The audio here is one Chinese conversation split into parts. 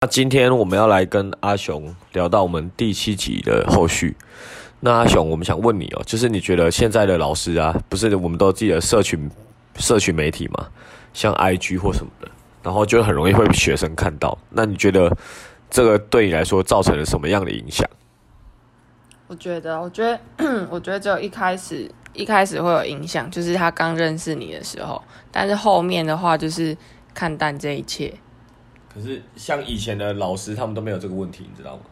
那今天我们要来跟阿雄聊到我们第七集的后续。那阿雄，我们想问你哦，就是你觉得现在的老师啊，不是我们都有自己的社群社群媒体嘛，像 IG 或什么的，然后就很容易会被学生看到。那你觉得这个对你来说造成了什么样的影响？我觉得，我觉得，我觉得只有一开始一开始会有影响，就是他刚认识你的时候，但是后面的话就是看淡这一切。可是像以前的老师，他们都没有这个问题，你知道吗？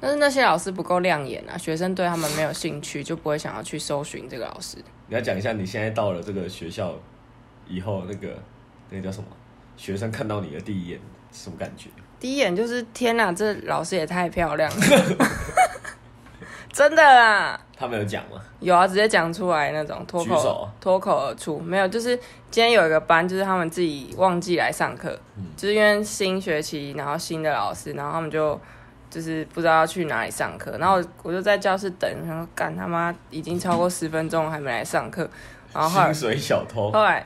但是那些老师不够亮眼啊，学生对他们没有兴趣，就不会想要去搜寻这个老师。你要讲一下你现在到了这个学校以后，那个那个叫什么？学生看到你的第一眼什么感觉？第一眼就是天哪，这老师也太漂亮了，真的啦。他们有讲吗？有啊，直接讲出来那种脱口脱口而出，没有，就是今天有一个班，就是他们自己忘记来上课，就是因为新学期，然后新的老师，然后他们就就是不知道要去哪里上课，然后我就在教室等，然后干他妈已经超过十分钟了还没来上课，然后后来薪水小偷。后来，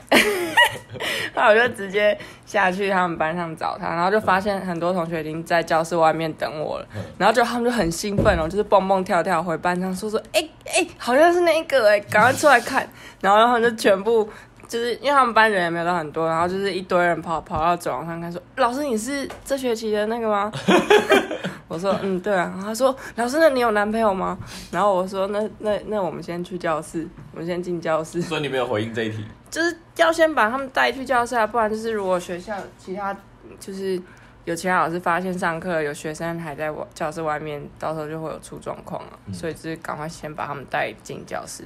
后来我就直接下去他们班上找他，然后就发现很多同学已经在教室外面等我了，然后就他们就很兴奋哦，就是蹦蹦跳跳回班上说说，哎、哎、好像是那个哎、赶快出来看，然后他们就全部。就是因为他们班人也没有到很多，然后就是一堆人跑跑到走廊上看，说：“老师，你是这学期的那个吗？” 我说：“嗯，对啊。”然后他说：“老师，那你有男朋友吗？”然后我说：“那那那我们先去教室，我们先进教室。”所以你没有回应这一题。就是要先把他们带去教室啊，不然就是如果学校其他就是有其他老师发现上课有学生还在我教室外面，到时候就会有出状况啊。所以就是赶快先把他们带进教室，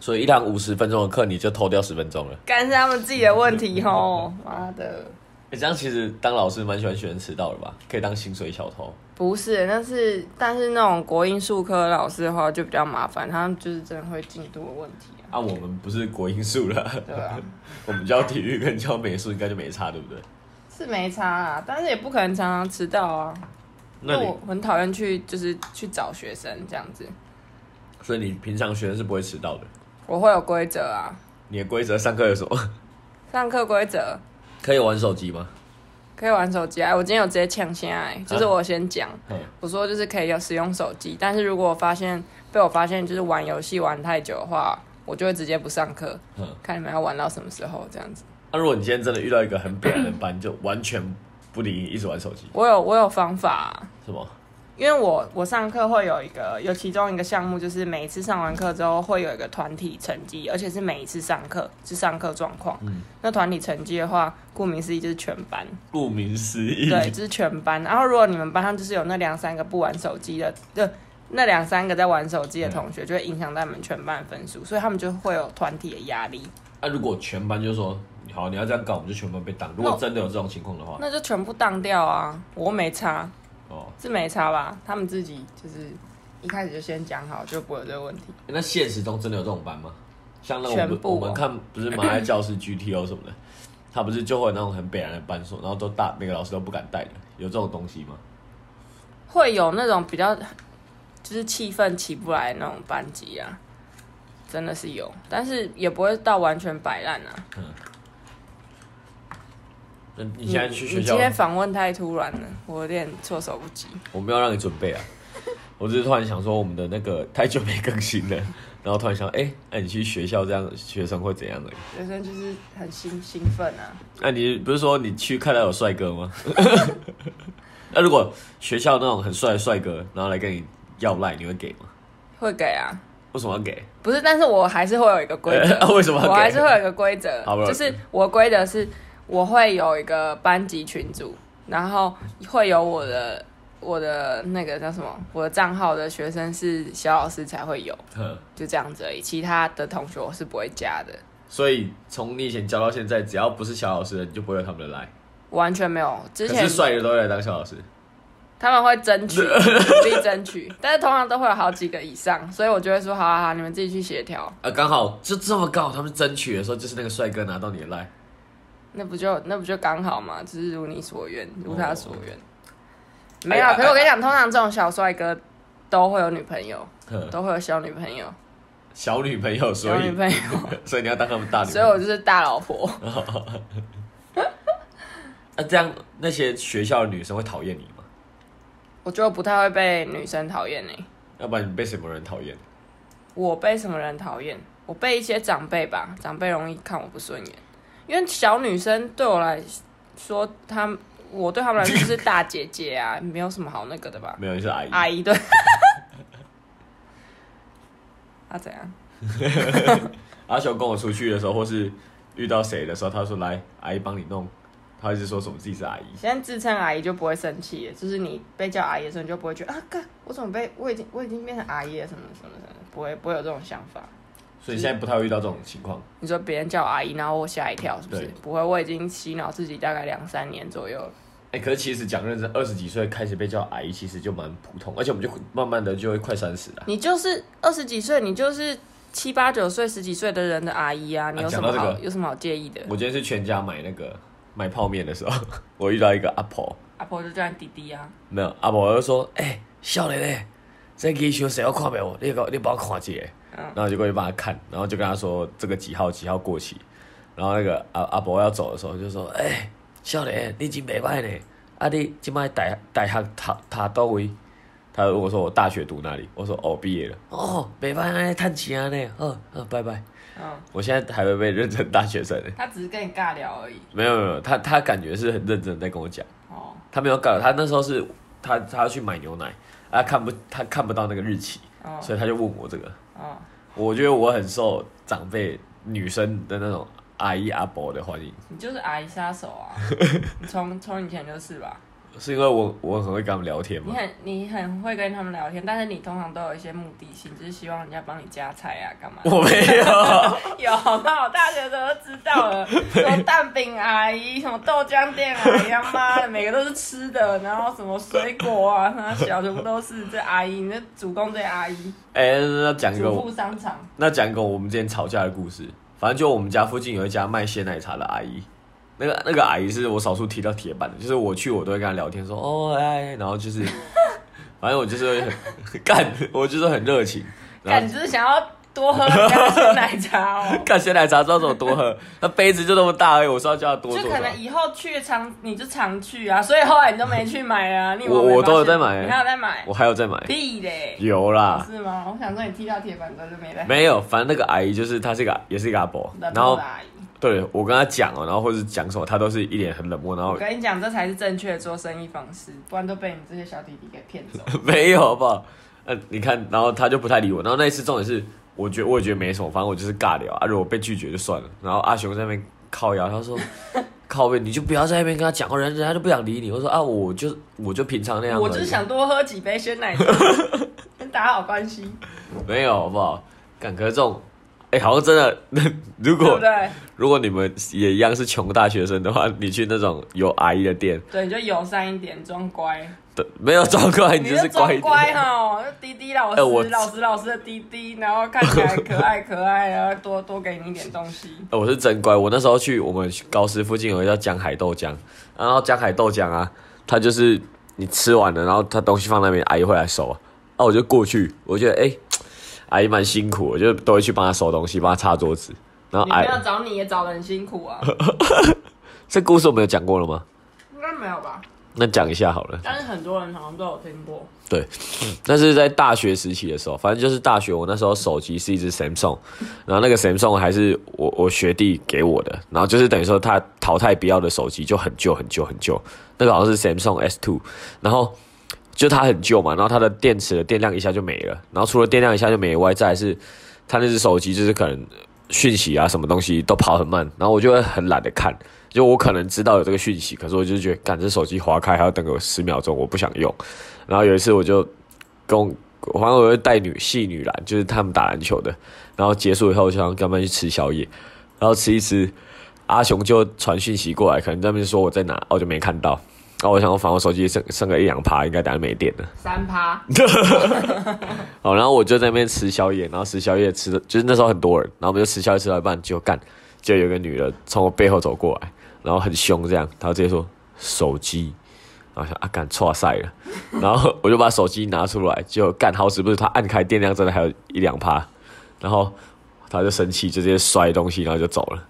所以一堂五十分钟的课，你就偷掉十分钟了。干是他们自己的问题吼。妈的，欸这样其实当老师蛮喜欢学生迟到的吧？可以当薪水小偷。不是，但是但是那种国英数科老师的话就比较麻烦，他们就是真的会进度的问题啊。啊，我们不是国英数了，对啊，我们教体育跟教美术应该就没差，对不对？是没差啊，但是也不可能常常迟到啊。那我很讨厌去就是去找学生这样子，所以你平常学生是不会迟到的。我会有规则啊。你的规则上课有什么？上课规则可以玩手机吗？可以玩手机啊！我今天有直接抢先哎，就是我先讲，嗯，我说就是可以有使用手机，但是如果我发现被我发现就是玩游戏玩太久的话，我就会直接不上课，嗯看你们要玩到什么时候这样子。那、如果你今天真的遇到一个很扁的班，就完全不理你，一直玩手机，我有我有方法啊、是吗？因为我我上课会有一个有其中一个项目，就是每一次上完课之后会有一个团体成绩，而且是每一次上课是上课状况。嗯那团体成绩的话，顾名思义就是全班。顾名思义，对，就是全班。然后如果你们班上就是有那两三个不玩手机的，就那两三个在玩手机的同学，就会影响到你们全班的分数，所以他们就会有团体的压力。那、如果全班就说好，你要这样搞，我们就全部被挡。如果真的有这种情况的话，那就全部当掉啊！我没差，哦，是没差吧？他们自己就是一开始就先讲好，就不会有这个问题。那现实中真的有这种班吗？像那我们全部哦我们看不是马来教师 GTO 什么的，他不是就会有那种很北然的班所，然后都大每个老师都不敢带的，有这种东西吗？会有那种比较就是气氛起不来的那种班级啊，真的是有，但是也不会到完全摆烂啊。那你现在去学校你今，天访问太突然了，我有点措手不及。我没有让你准备啊，我只是突然想说我们的那个太久没更新了，然后突然想，哎、那、你去学校这样学生会怎样的？学生就是很兴兴奋啊，那、你不是说你去看到有帅哥吗？那如果学校那种很帅的帅哥，然后来跟你要赖，你会给吗？会给啊，为什么要给？不是，但是我还是会有一个规则，啊为什么？我还是会有一个规则就是我的规则是我会有一个班级群组，然后会有我的我的那个叫什么，我的账号的学生是小老师才会有，嗯就这样子而已，其他的同学我是不会加的，所以从你以前教到现在，只要不是小老师的，你就不会有他们的来。完全没有。之前是帅的都会来当小老师。他们会争取，努力争取，但是通常都会有好几个以上，所以我就会说，好好好，你们自己去协调。啊，刚好就这么刚好，他们争取的时候，就是那个帅哥拿到你的赖。那不就那不就刚好嘛，只是如你所愿，如他所愿。哦没有可是我跟你讲，通常这种小帅哥都会有女朋友，都会有小女朋友，小女朋友，所以小女朋友，所以你要当他们大女朋所以。我就是大老婆。那、这样那些学校的女生会讨厌你吗？我觉得不太会被女生讨厌呢。要不然你被什么人讨厌？我被什么人讨厌？我被一些长辈吧，长辈容易看我不顺眼，因为小女生对我来说，她我对她们来说是大姐姐啊，没有什么好那个的吧。没有，你是阿姨。阿姨对。啊怎样？阿雄跟我出去的时候，或是遇到谁的时候，他说来，阿姨帮你弄。他一直说什么自己是阿姨。现在自称阿姨就不会生气了，就是你被叫阿姨的时候，你就不会觉得啊，干我怎么被我已经我已经变成阿姨了什么什么什么，不会不会有这种想法。所以你现在不太会遇到这种情况。你说别人叫阿姨，然后我吓一跳，是不是对？不会，我已经洗脑自己大概两三年左右了。哎、可是其实讲认真，二十几岁开始被叫阿姨，其实就蛮普通，而且我们就慢慢的就会快三十了。你就是二十几岁，你就是七八九岁、十几岁的人的阿姨啊，你有什么好、有什么好介意的？我今天是全家买那个买泡面的时候，我遇到一个阿婆，阿婆就叫你弟弟啊，没有阿婆就说：“哎、少年嘞，这个休谁要看没有？你个你帮我看一下。”嗯然后就过去帮他看，然后就跟他说这个几号几号过期，然后那个阿阿伯要走的时候就说：“哎、少年，你真袂歹呢，啊你今摆大大学读读倒位？”他如果说：“我大学读哪里？”我说：“哦，毕业了。”哦，袂歹安尼趁钱啊呢，哦哦，拜拜。嗯，我现在还会被认成大学生呢。他只是跟你尬聊而已。没有没有，他他感觉是很认真地在跟我讲，哦，他没有尬，他那时候是他他要去买牛奶，啊看不他看不到那个日期，哦，所以他就问我这个。哦，我觉得我很受长辈女生的那种阿姨阿伯的欢迎，你就是阿姨杀手啊！你从从以前就是吧？是因为我我很会跟他们聊天吗。你很你很会跟他们聊天，但是你通常都有一些目的性，就是希望人家帮你夹菜啊，干嘛？我没有，有，那我大学的时候就知道了，什么蛋饼阿姨，什么豆浆店阿姨，他妈的每个都是吃的，然后什么水果啊，那小全部都是这阿姨，你这主攻这阿姨，哎、那讲一个主妇商场，那讲一个我们之前吵架的故事。反正就我们家附近有一家卖鲜奶茶的阿姨，那个那个阿姨是我少数提到铁板的，就是我去我都会跟她聊天说哦哎，然后就是，反正我就是会很干，我就是很热情，感觉就是想要多喝人家的奶茶哦。干鲜奶茶知道怎么多喝，那杯子就那么大而已，我说要叫她多就。可能以后去常你就常去啊，所以后来你都没去买啊。你我我都有在买你还有在买？我还有在买，屁嘞！有啦，是吗？我想说你踢到铁板之后就没了。没有，反正那个阿姨就是她是一个也是一个阿伯，然后对我跟他讲哦，然后或者讲什么，他都是一脸很冷漠，然后我跟你讲，这才是正确的做生意方式，不然都被你这些小弟弟给骗走。没有好不好？嗯，你看，然后他就不太理我，然后那一次重点是，我觉得我也觉得没什么，反正我就是尬聊啊，如果被拒绝就算了。然后阿雄在那边靠腰，他说 靠背你就不要在那边跟他讲，人人家就不想理你。我说啊，我就我就平常那样我就是想多喝几杯鲜奶茶，跟打好关系，没有好不好？感可是这种，哎、好像真的，那 如果？如果你们也一样是穷大学生的话，你去那种有阿姨的店，对，你就友善一点，装乖。对，没有装乖，你就是乖乖。哈，就滴滴老师，老师老师的滴滴，然后看起来可爱 可爱，然后多多给你一点东西。呃我是真乖，我那时候去我们高师附近有一个叫江海豆浆，然后江海豆浆啊，它就是你吃完了，然后它东西放那边，阿姨会来收啊，啊我就过去，我觉得哎、阿姨蛮辛苦，我就都会去帮她收东西，帮她擦桌子，然后阿姨找你也找的很辛苦啊，这故事我们有讲过了吗？应该没有吧？那讲一下好了。但是很多人好像都有听过。对，但是在大学时期的时候，反正就是大学，我那时候手机是一只 Samsung，然后那个 Samsung 还是我我学弟给我的，然后就是等于说他淘汰不要的手机就很旧很旧很旧，那个好像是 Samsung S2，然后就它很旧嘛，然后它的电池的电量一下就没了，然后除了电量一下就没以外，再是它那只手机就是可能讯息啊什么东西都跑很慢，然后我就会很懒得看。就我可能知道有这个讯息，可是我就觉得，干这手机划开还要等个十秒钟，我不想用。然后有一次我就跟我，反正我就带女系女篮，就是他们打篮球的。然后结束以后，就想跟他们去吃宵夜，然后吃一吃，阿雄就传讯息过来，可能在那边说我在哪，我就没看到。然后我想我，反正我手机剩剩个一两趴，应该等下没电了。三趴，好，然后我就在那边吃宵夜，然后吃宵夜吃的，就是那时候很多人，然后我们就吃宵夜吃到一半，就干，就有一个女的从我背后走过来，然后很凶这样，她直接说手机，然后想啊干错赛了，然后我就把手机拿出来，就干好死不是她按开电量真的还有一两趴，然后她就生气，就直接摔东西，然后就走了，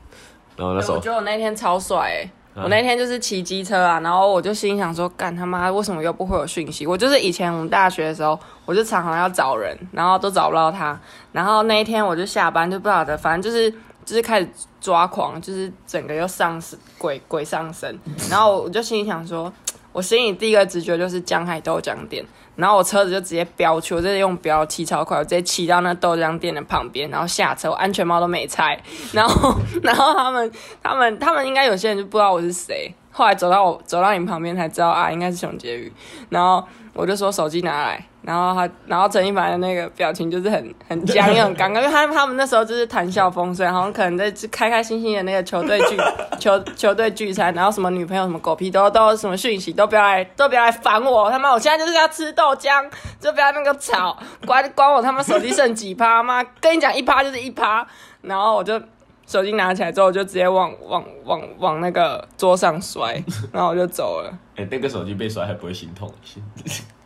然后那时候我觉得我那天超帅哎、我那天就是骑机车啊，然后我就心想说，干他妈为什么又不会有讯息？我就是以前我们大学的时候，我就常常要找人，然后都找不到他。然后那一天我就下班就不晓得，反正就是就是开始抓狂，就是整个又上升鬼鬼上身。然后我就心里想说，我心里第一个直觉就是江海豆浆店。然后我车子就直接飙去，我直接用飙骑超快，我直接骑到那豆浆店的旁边，然后下车，我安全帽都没拆。然后，然后他们，他们，他们应该有些人就不知道我是谁。后来走到我走到你旁边才知道啊，应该是熊杰宇。然后我就说手机拿来。然后他，然后陈一凡的那个表情就是很很僵硬、很尴尬，因为他他们那时候就是谈笑风生，好像可能在开开心心的那个球队聚 球球队聚餐，然后什么女朋友什么狗屁都都什么讯息都不要来都不要来烦我，他妈我现在就是要吃豆浆，就不要那个吵，关 关我他妈手机剩几趴妈，跟你讲一趴就是一趴，然后我就手机拿起来之后我就直接往往往往那个桌上摔，然后我就走了。哎，那个手机被摔还不会心痛？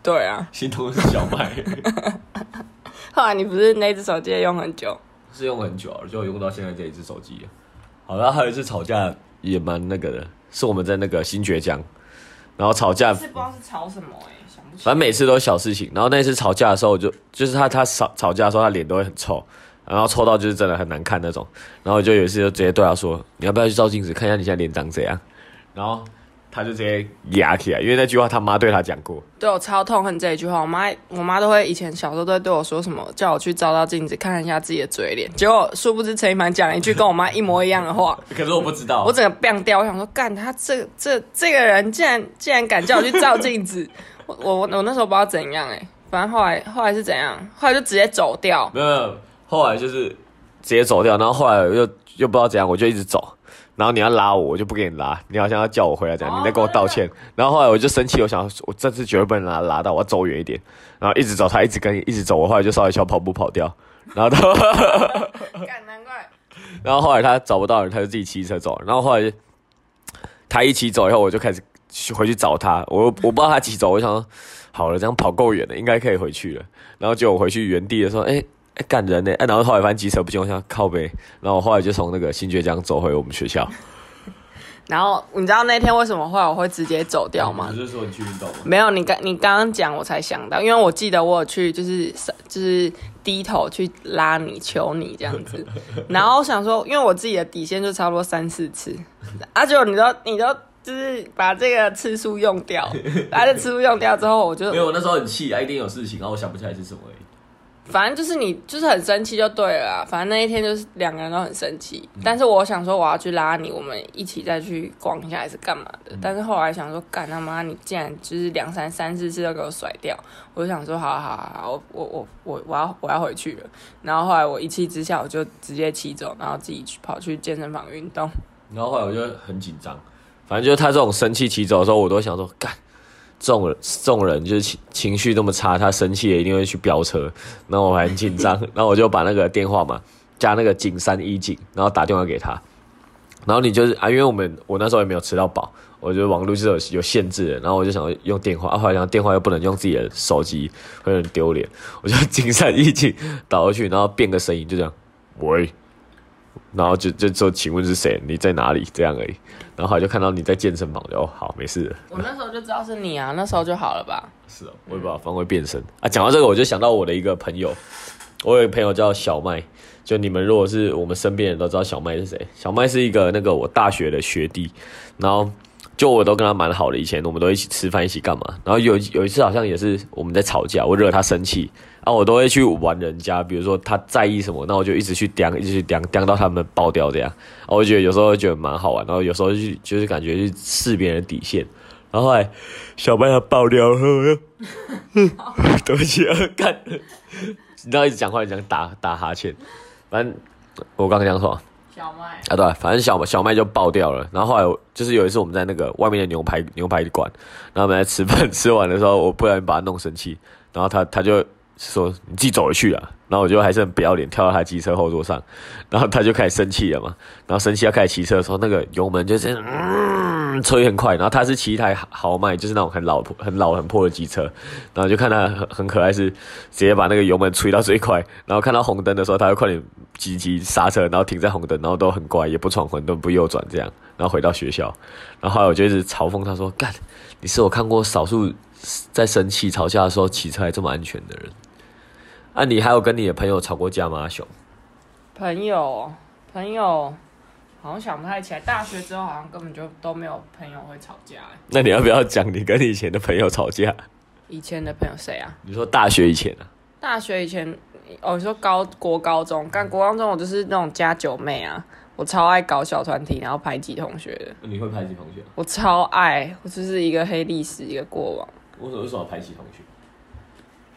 对啊，心痛是小麦。后来你不是那只手机用很久？是用很久了，就用到现在这一只手机。好然后还有一次吵架也蛮那个的，是我们在那个新爵江，然后吵架是不知道是吵什么哎，想不起。反正每次都是小事情，然后那次吵架的时候，就就是他他吵吵架的时候，他脸都会很臭，然后臭到就是真的很难看那种。然后就有一次就直接对他说：“你要不要去照镜子看一下你现在脸长怎样？”然后。他就直接压起来，因为那句话他妈对他讲过。对我超痛恨这一句话，我妈我妈都会以前小时候都会对我说什么，叫我去照照镜子看一下自己的嘴脸。结果殊不知陈一凡讲了一句跟我妈一模一样的话。可是我不知道，我整个变掉，我想说干他这这这个人竟然竟然敢叫我去照镜子，我我我那时候不知道怎样哎，反正后来后来是怎样，后来就直接走掉。没有没有，后来就是直接走掉，然后后来又又不知道怎样，我就一直走。然后你要拉我，我就不给你拉。你好像要叫我回来这样，你在跟我道歉。然后后来我就生气，我想我这次绝对不能拉拉到，我要走远一点。然后一直走，他一直跟一直走，我后来就稍微小跑步跑掉。然后他，难怪。然后后来他找不到人，他就自己骑车走。然后后来他一起走以后，我就开始回去找他。我我不知道他骑走，我想说好了，这样跑够远了，应该可以回去了。然后就我回去原地的时候，哎。哎，干人呢！哎，然后后来翻机车不行，我想靠背，然后我后来就从那个新爵江走回我们学校。然后你知道那天为什么后来我会直接走掉吗？不是说你去运动吗？没有，你刚你刚刚讲我才想到，因为我记得我有去就是就是低头去拉你求你这样子，然后我想说，因为我自己的底线就差不多三四次，而且你都你都就是把这个次数用掉，把这次数用掉之后，我就没有，我那时候很气啊，一定有事情，然后我想不起来是什么。反正就是你就是很生气就对了，反正那一天就是两个人都很生气。但是我想说我要去拉你，我们一起再去逛一下还是干嘛的。但是后来想说，干他妈你竟然就是两三三四次都给我甩掉，我就想说，好好好，我我我我我要我要回去了。然后后来我一气之下，我就直接骑走，然后自己去跑去健身房运动。然后后来我就很紧张，反正就是他这种生气骑走的时候，我都想说干。这种这种人就是情情绪那么差，他生气也一定会去飙车。然后我很紧张，然后我就把那个电话嘛加那个景山一景，然后打电话给他。然后你就是啊，因为我们我那时候也没有吃到饱，我觉得网络是有有限制的。然后我就想用电话，后来想电话又不能用自己的手机，会很丢脸。我就景山一景打过去，然后变个声音，就这样，喂。然后就就说，请问是谁？你在哪里？这样而已。然后就看到你在健身房，就好，没事。我那时候就知道是你啊，那时候就好了吧？是哦，我也不知道方会变身啊。讲到这个，我就想到我的一个朋友，我有一个朋友叫小麦。就你们如果是我们身边人都知道小麦是谁？小麦是一个那个我大学的学弟，然后。就我都跟他蛮好的，以前我们都一起吃饭，一起干嘛？然后有有一次好像也是我们在吵架，我惹他生气，然后我都会去玩人家，比如说他在意什么，那我就一直去刁，一直去刁，刁到他们爆掉这样。然后我觉得有时候觉得蛮好玩，然后有时候就就是感觉去试别人的底线。然后后来小白他爆掉了，对不起啊，干，你知道一直讲话，讲打打哈欠，反正我刚刚讲什么？小麦啊，对，反正小小麦就爆掉了。然后后来就是有一次我们在那个外面的牛排牛排馆，然后我们在吃饭，吃完的时候我不小心把它弄生气，然后他他就说你自己走回去啊。然后我就还是很不要脸，跳到他机车后座上，然后他就开始生气了嘛。然后生气要开始骑车的时候，那个油门就是嗯吹很快。然后他是骑一台豪迈，就是那种很老很老很破的机车。然后就看他很很可爱，是直接把那个油门吹到最快。然后看到红灯的时候，他就快点急急刹车，然后停在红灯，然后都很乖，也不闯红灯，不右转这样。然后回到学校，然后后来我就一直嘲讽他说：“干，你是我看过少数在生气吵架的时候骑车还这么安全的人。”啊，你还有跟你的朋友吵过架吗，阿雄？朋友，朋友，好像想不太起来。大学之后好像根本就都没有朋友会吵架。那你要不要讲你跟你以前的朋友吵架？以前的朋友谁啊？你说大学以前啊？大学以前，哦，你说高国高中，干国高中我就是那种加九妹啊，我超爱搞小团体，然后排挤同学的。你会排挤同学？我超爱，我就是一个黑历史，一个过往。为什么为什么排挤同学？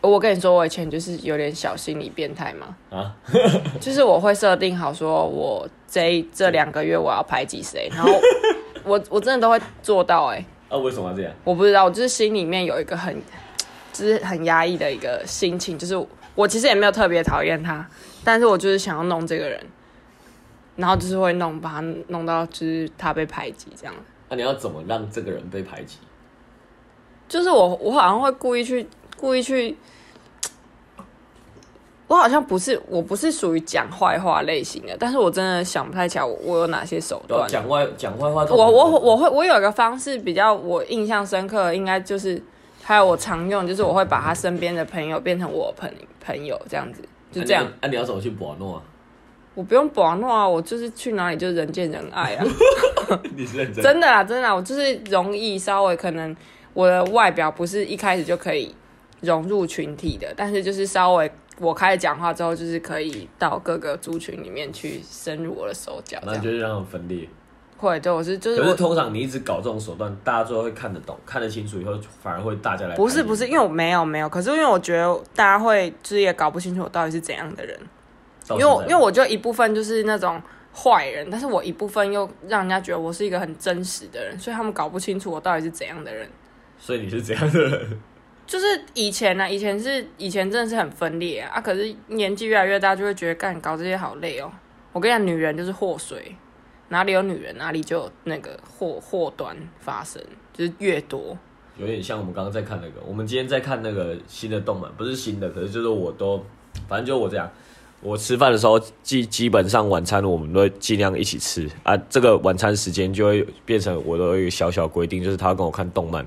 我跟你说，我以前就是有点小心理变态嘛。啊，就是我会设定好，说我这这两个月我要排挤谁，然后 我我真的都会做到。哎，啊，为什么要这样？我不知道，我就是心里面有一个很，就是很压抑的一个心情，就是我其实也没有特别讨厌他，但是我就是想要弄这个人，然后就是会弄把他弄到就是他被排挤这样。那你要怎么让这个人被排挤？就是我我好像会故意去故意去。我好像不是，我不是属于讲坏话类型的，但是我真的想不太起来我我有哪些手段。讲坏讲坏话，我我我会我有一个方式比较我印象深刻，应该就是还有我常用，就是我会把他身边的朋友变成我朋朋友这样子，就这样。那你要怎么去保诺啊？我不用保诺啊，我就是去哪里就人见人爱啊。你是认真？真的啊，真的，我就是容易稍微可能我的外表不是一开始就可以融入群体的，但是就是稍微。我开始讲话之后，就是可以到各个族群里面去深入我的手脚，那就是让他们分裂。会，对，我是就是。可是通常你一直搞这种手段，大家最后会看得懂、看得清楚，以后反而会大家来。不是不是，因为我没有没有，可是因为我觉得大家会就是也搞不清楚我到底是怎样的人，因为因为我就一部分就是那种坏人，但是我一部分又让人家觉得我是一个很真实的人，所以他们搞不清楚我到底是怎样的人。所以你是怎样的人？就是以前呢，以前是以前真的是很分裂啊，可是年纪越来越大，就会觉得干搞这些好累哦。我跟你讲，女人就是祸水，哪里有女人，哪里就有那个祸祸端发生，就是越多。有点像我们刚刚在看那个，我们今天在看那个新的动漫，不是新的，可是就是我都，反正就我这样，我吃饭的时候基基本上晚餐我们都会尽量一起吃啊，这个晚餐时间就会变成我的一个小小规定，就是他跟我看动漫。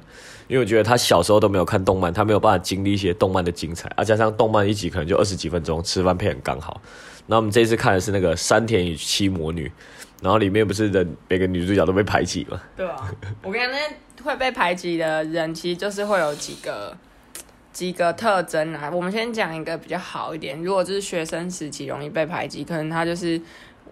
因为我觉得他小时候都没有看动漫，他没有办法经历一些动漫的精彩，啊，加上动漫一集可能就二十几分钟，吃饭配很刚好。那我们这次看的是那个山田与七魔女，然后里面不是的每个女主角都被排挤吗？对啊，我跟你讲，那会被排挤的人其实就是会有几个几个特征啊。我们先讲一个比较好一点，如果就是学生时期容易被排挤，可能他就是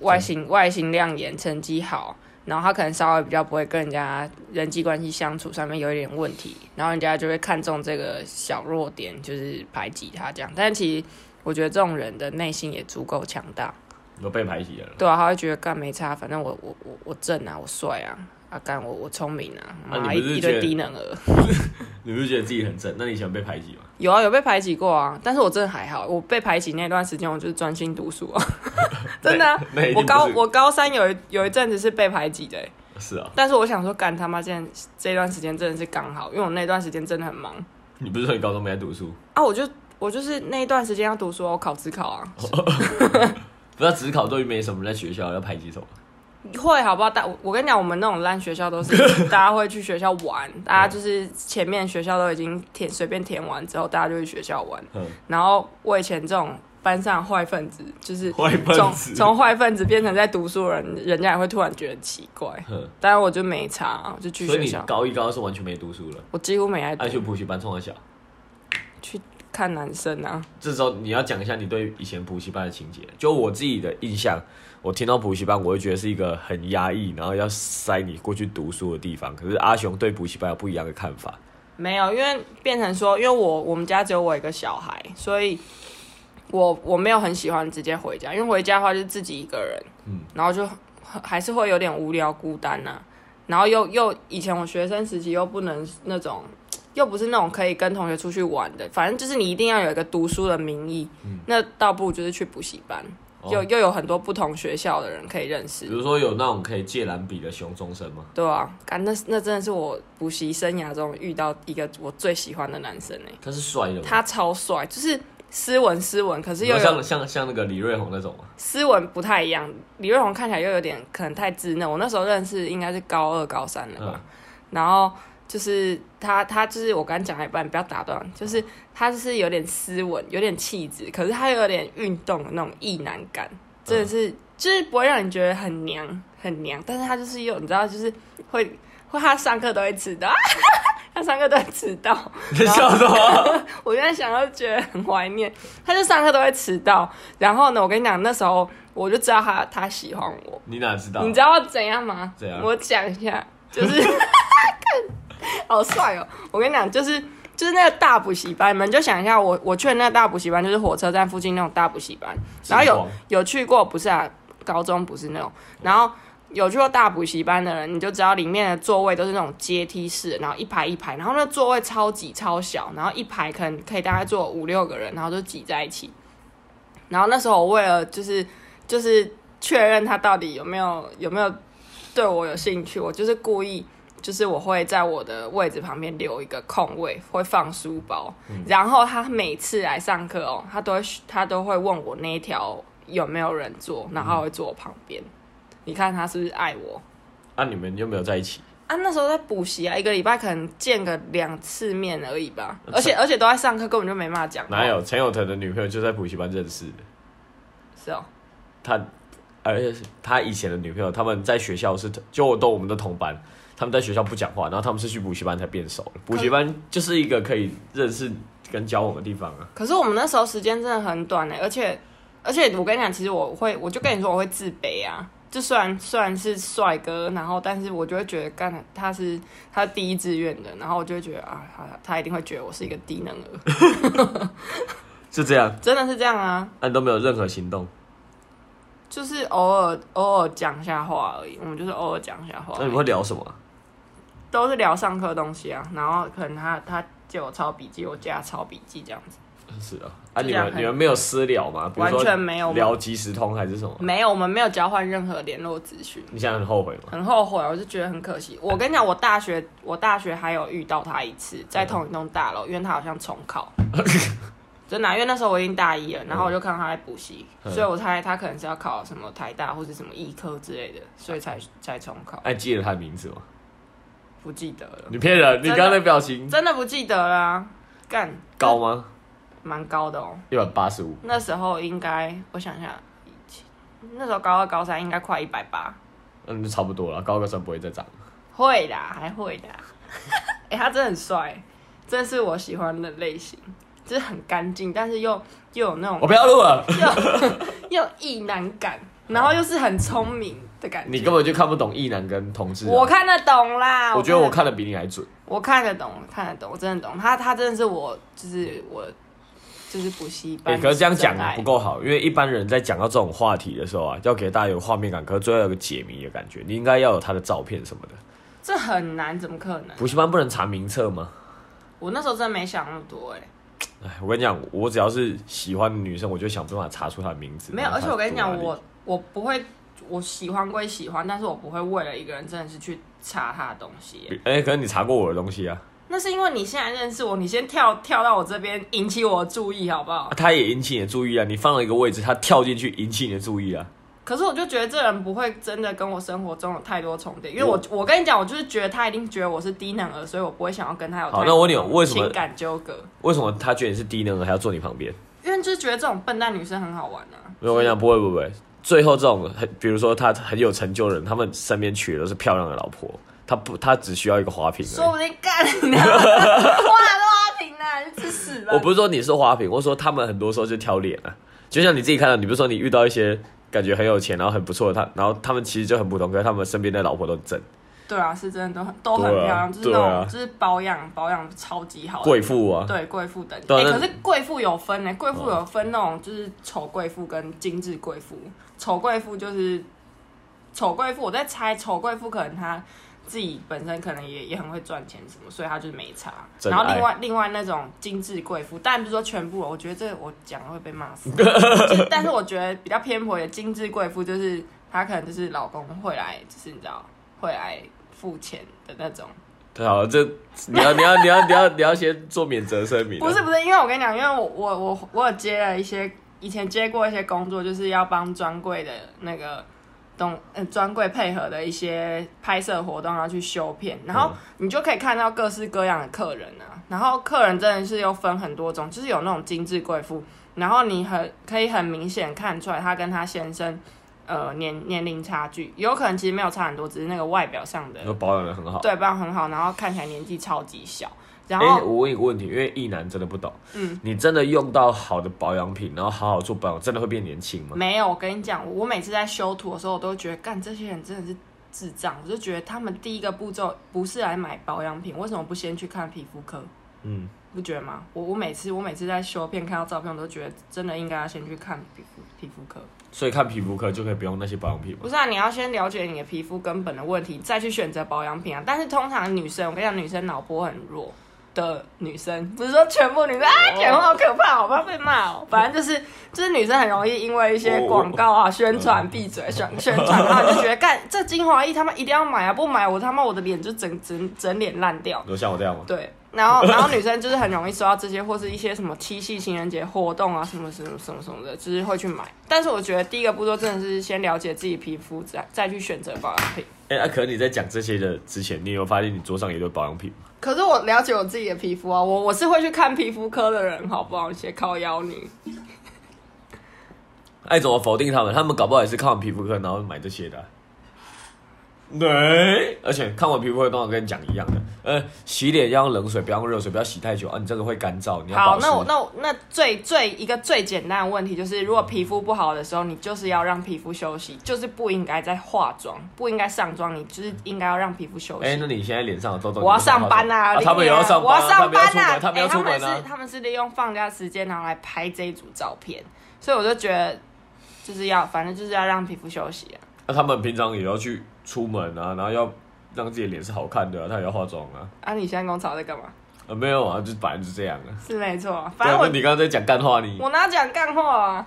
外形外形亮眼，成绩好。然后他可能稍微比较不会跟人家人际关系相处上面有一点问题，然后人家就会看中这个小弱点，就是排挤他这样。但其实我觉得这种人的内心也足够强大。都被排挤了。对啊，他会觉得干没差，反正我我我我正啊，我帅啊。啊，干我我聪明啊，妈一堆低能儿。你不是觉得自己很正？那你喜欢被排挤吗？有啊，有被排挤过啊，但是我真的还好。我被排挤那段时间，我就是专心读书啊，真的。我高我高三有一有一阵子是被排挤的。是啊。但是我想说，干他妈，现在这段时间真的是刚好，因为我那段时间真的很忙。你不是说你高中没在读书啊？我就我就是那一段时间要读书，我考职考啊。不要职考，都没什么在学校要排挤什么。会好不好？大我跟你讲，我们那种烂学校都是 大家会去学校玩，大家就是前面学校都已经填随便填完之后，大家就去学校玩。嗯然后我以前这种班上坏分子，就是从从坏分子变成在读书人，人家也会突然觉得奇怪。但是我就没差，就去学校。高一高二是完全没读书了。我几乎没爱。爱去补习班，从小去看男生啊。这时候你要讲一下你对以前补习班的情节。就我自己的印象。我听到补习班，我会觉得是一个很压抑，然后要塞你过去读书的地方。可是阿雄对补习班有不一样的看法。没有，因为变成说，因为我我们家只有我一个小孩，所以我我没有很喜欢直接回家，因为回家的话就自己一个人，嗯，然后就还是会有点无聊孤单呐。然后又又以前我学生时期又不能那种又不是那种可以跟同学出去玩的，反正就是你一定要有一个读书的名义，那倒不如就是去补习班，哦又又有很多不同学校的人可以认识比。如说有那种可以借蓝笔的熊中生吗？对啊，干那那真的是我补习生涯中遇到一个我最喜欢的男生哎、他是帅的吗？他超帅，就是斯文斯文，可是又像像像那个李瑞红那种吗？斯文不太一样。李瑞红看起来又有点可能太稚嫩，我那时候认识应该是高二高三了吧，嗯然后就是他他就是我刚讲一半，不要打断，就是他就是有点斯文，有点气质，可是他又有点运动的那种意男感，真的是、就是不会让你觉得很娘很娘，但是他就是有你知道就是会会他上课都会迟到。他上课都会迟到，你笑什么？我现在想到觉得很怀念。他就上课都会迟到，然后呢，我跟你讲，那时候我就知道他他喜欢我，你哪知道？你知道怎样吗？怎样我讲一下，就是 好帅哦！我跟你讲，就是就是那个大补习班，你们就想一下我，我去的那个大补习班，就是火车站附近那种大补习班，然后有有去过，不是啊，高中不是那种，然后。有去过大补习班的人，你就知道里面的座位都是那种阶梯式，然后一排一排，然后那座位超级超小，然后一排可能可以大概坐五六个人，然后就挤在一起。然后那时候我为了就是就是确认他到底有没有有没有对我有兴趣，我就是故意就是我会在我的位置旁边留一个空位，会放书包。然后他每次来上课哦，他都会他都会问我那一条有没有人坐，然后会坐我旁边。你看他是不是爱我？啊，你们有没有在一起？啊，那时候在补习啊，一个礼拜可能见个两次面而已吧，而且而且都在上课，根本就没办法讲。哪有？陈友腾的女朋友就在补习班认识的。是哦，他，而且是他以前的女朋友，他们在学校是就都我们的同班，他们在学校不讲话，然后他们是去补习班才变熟的。补习班就是一个可以认识跟交往的地方啊。可是我们那时候时间真的很短呢，而且而且我跟你讲，其实我会，我就跟你说我会自卑啊。就虽然虽然是帅哥，然后但是我就会觉得干他是他第一志愿的，然后我就会觉得啊，他他一定会觉得我是一个低能儿，是这样，真的是这样啊，但都没有任何行动。就是偶尔偶尔讲下话而已，我们就是偶尔讲下话，那你们会聊什么啊？都是聊上课东西啊，然后可能他他借我抄笔记，我借他抄笔记这样子。是啊，啊，你们你们没有私聊吗？比如说完全没有聊即时通还是什么？没有，我们没有交换任何联络资讯。你现在很后悔吗？很后悔，我就觉得很可惜。我跟你讲，我大学我大学还有遇到他一次，在同一栋大楼，因为他好像重考，真的啊、因为那时候我已经大一了，然后我就看到他在补习，嗯所以我猜他可能是要考什么台大或者什么医科之类的，所以才才重考，哎，记得他的名字吗？不记得了，你骗人！你刚刚那表情真的不记得啦、干高吗？蛮高的哦，一百八十五。那时候应该我想一下，那时候高二高三应该快一百八，嗯，就差不多了，高个三不会再涨。会啦，还会的。哎、他真的很帅，真的是我喜欢的类型，就是很干净，但是又又有那种我不要录了，又有意难感，然后又是很聪明的感觉。你根本就看不懂异男跟同志啊。我看得懂啦，我觉得我看的比你还准。我看得懂，看得懂，我真的懂他，他真的是我，就是我，就是补习哎、班。可是这样讲不够好，因为一般人在讲到这种话题的时候啊，要给大家有画面感，可是最后有个解谜的感觉。你应该要有他的照片什么的。这很难，怎么可能？补习班不能查名册吗？我那时候真的没想那么多哎、哎，我跟你讲，我只要是喜欢的女生，我就想办法查出她的名字。没有，而且我跟你讲，我我不会，我喜欢归喜欢，但是我不会为了一个人真的是去查他的东西欸。哎、可是你查过我的东西啊，那是因为你现在认识我，你先跳跳到我这边引起我的注意，好不好啊？他也引起你的注意啊。你放了一个位置，他跳进去引起你的注意啊。可是我就觉得这人不会真的跟我生活中有太多重叠，因为我我跟你讲，我就是觉得他一定觉得我是低能儿，所以我不会想要跟他有好那我问你多为什么情感纠葛？为什么他觉得你是低能儿还要坐你旁边？因为就是觉得这种笨蛋女生很好玩啊。没有，我跟你讲，不会不会。最后这种很，比如说他很有成就的人，他们身边娶的都是漂亮的老婆，他不，他只需要一个花瓶而已。说不定干你啊，花都花瓶啊，你去死吧！我不是说你是花瓶，我说他们很多时候就挑脸啊。就像你自己看到，你不是说你遇到一些感觉很有钱，然后很不错的他，然后他们其实就很普通，可是他们身边的老婆都很正，对啊，是真的都很都很漂亮，就是那种就是保养保养超级好的贵妇啊。对贵妇等级。对啊欸可是贵妇有分呢，贵妇有分那种就是丑贵妇跟精致贵妇。丑贵妇就是丑贵妇，我在猜丑贵妇可能她自己本身可能也也很会赚钱什么，所以他就是没差。然后另外另外那种精致贵妇，当然不是说全部，我觉得这个我讲了会被骂死。就是但是我觉得比较偏颇的精致贵妇，就是她可能就是老公会来，就是你知道会来付钱的那种。好，这你要 你要你要你要你要先做免责声明啊。不是不是，因为我跟你讲，因为我我我我有接了一些以前接过一些工作，就是要帮专柜的那个东呃专柜配合的一些拍摄活动然后去修片，然后你就可以看到各式各样的客人啊，然后客人真的是又分很多种，就是有那种精致贵妇，然后你很可以很明显看出来她跟她先生。呃，年年龄差距有可能其实没有差很多，只是那个外表上的都保养的很好。对保养很好，然后看起来年纪超级小，然哎、后我问一个问题，因为异男真的不懂，嗯，你真的用到好的保养品，然后好好做保养，真的会变年轻吗？没有，我跟你讲，我每次在修图的时候，我都觉得，干这些人真的是智障。我就觉得他们第一个步骤不是来买保养品，为什么不先去看皮肤科？嗯，不觉得吗？我我每次我每次在修片看到照片，我都觉得真的应该要先去看皮肤皮肤科。所以看皮肤科就可以不用那些保养品吗？不是啊，你要先了解你的皮肤根本的问题，再去选择保养品啊。但是通常女生，我跟你讲，女生脑波很弱的女生，不是说全部女生啊，讲话好可怕，我怕被骂哦。反正就是就是女生很容易因为一些广告啊、宣传闭嘴宣宣传，然后你就觉得干这精华液他妈一定要买啊，不买我他妈我的脸就整整整脸烂掉。有像我这样吗？对，然后然后女生就是很容易收到这些，或是一些什么七夕情人节活动啊，什么什么什么什么的，就是会去买。但是我觉得第一个步骤真的是先了解自己皮肤，再再去选择保养品。哎、啊，可是你在讲这些的之前，你有发现你桌上有一堆保养品吗？可是我了解我自己的皮肤啊，我我是会去看皮肤科的人，好不好？写靠腰你。爱，怎么否定他们？他们搞不好也是看完皮肤科，然后买这些的、对，而且看完皮肤科，通常跟你讲一样的，呃，洗脸要用冷水，不要用热水，不要洗太久啊，你这个会干燥，你要。那我那我那最最一个最简单的问题就是，如果皮肤不好的时候，你就是要让皮肤休息，就是不应该再化妆，不应该上妆，你就是应该要让皮肤休息。哎、那你现在脸上有痘痘，我要上班啊！啊他们也要上班、我要上班啊，啊！他们要出门，他们要出门啊哎他们是。他们是利用放假时间然后来拍这一组照片，所以我就觉得就是要反正就是要让皮肤休息啊。那、他们平常也要去出门啊，然后要让自己的脸是好看的、啊，他也要化妆啊。啊，你现在跟我吵在干嘛？呃，没有啊，就是本来就是这样啊。是没错反正我你刚刚在讲干话，你我哪讲干话啊？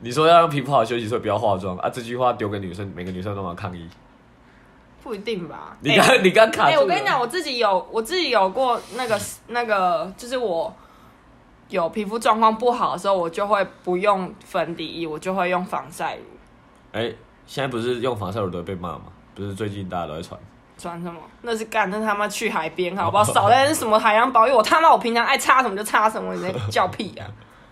你说要让皮肤好休息，所以不要化妆啊。这句话丢给女生，每个女生都要抗议。不一定吧？你刚、你刚卡哎。我跟你讲，我自己有我自己有过那个那个，就是我有皮肤状况不好的时候，我就会不用粉底液，我就会用防晒乳。哎、现在不是用防晒乳都会被骂吗？不是最近大家都在传。传什么？那是干，那他妈去海边好不好？少在那什么海洋保育，我他妈我平常爱擦什么就擦什么，你在 叫屁啊！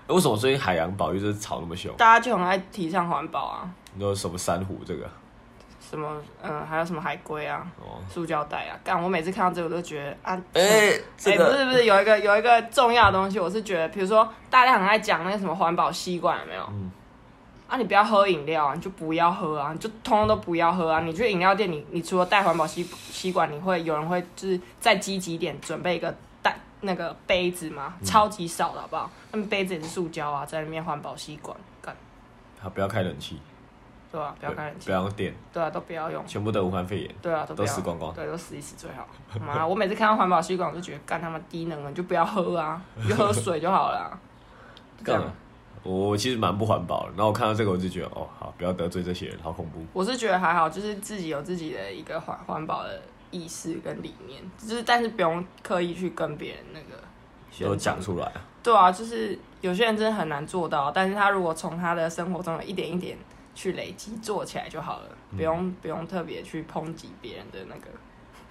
哎为什么最近海洋保育就是吵那么凶？大家就很爱提倡环保啊，你说什么珊瑚这个？什么嗯、还有什么海龟啊，哦，塑胶袋啊，干！我每次看到这个我都觉得啊，哎、哎、这个、不是不是，有一个有一个重要的东西，我是觉得，比如说大家很爱讲那个什么环保吸管，有没有？嗯啊，你不要喝饮料啊，你就不要喝啊，你就通通都不要喝啊！你去饮料店，你你除了带环保吸吸管，你会有人会就是再积极一点准备一个带那个杯子吗？嗯超级少的好不好？那么杯子也是塑胶啊，在里面环保吸管，干好，不要开冷气，对啊、不要开冷气不，要用电，对啊，都不要用，全部得武汉肺炎。对啊，都都死光光对，都死一死最好。妈，我每次看到环保吸管，我就觉得干他妈低能了，你就不要喝啊，你就喝水就好了啊。干嘛？我其实蛮不环保的，然后我看到这个我就觉得，哦，好，不要得罪这些人，好恐怖。我是觉得还好，就是自己有自己的一个环环保的意识跟理念，就是但是不用刻意去跟别人那个宣都讲出来，对啊，就是有些人真的很难做到，但是他如果从他的生活中一点一点去累积做起来就好了，不用不用特别去抨击别人的那个。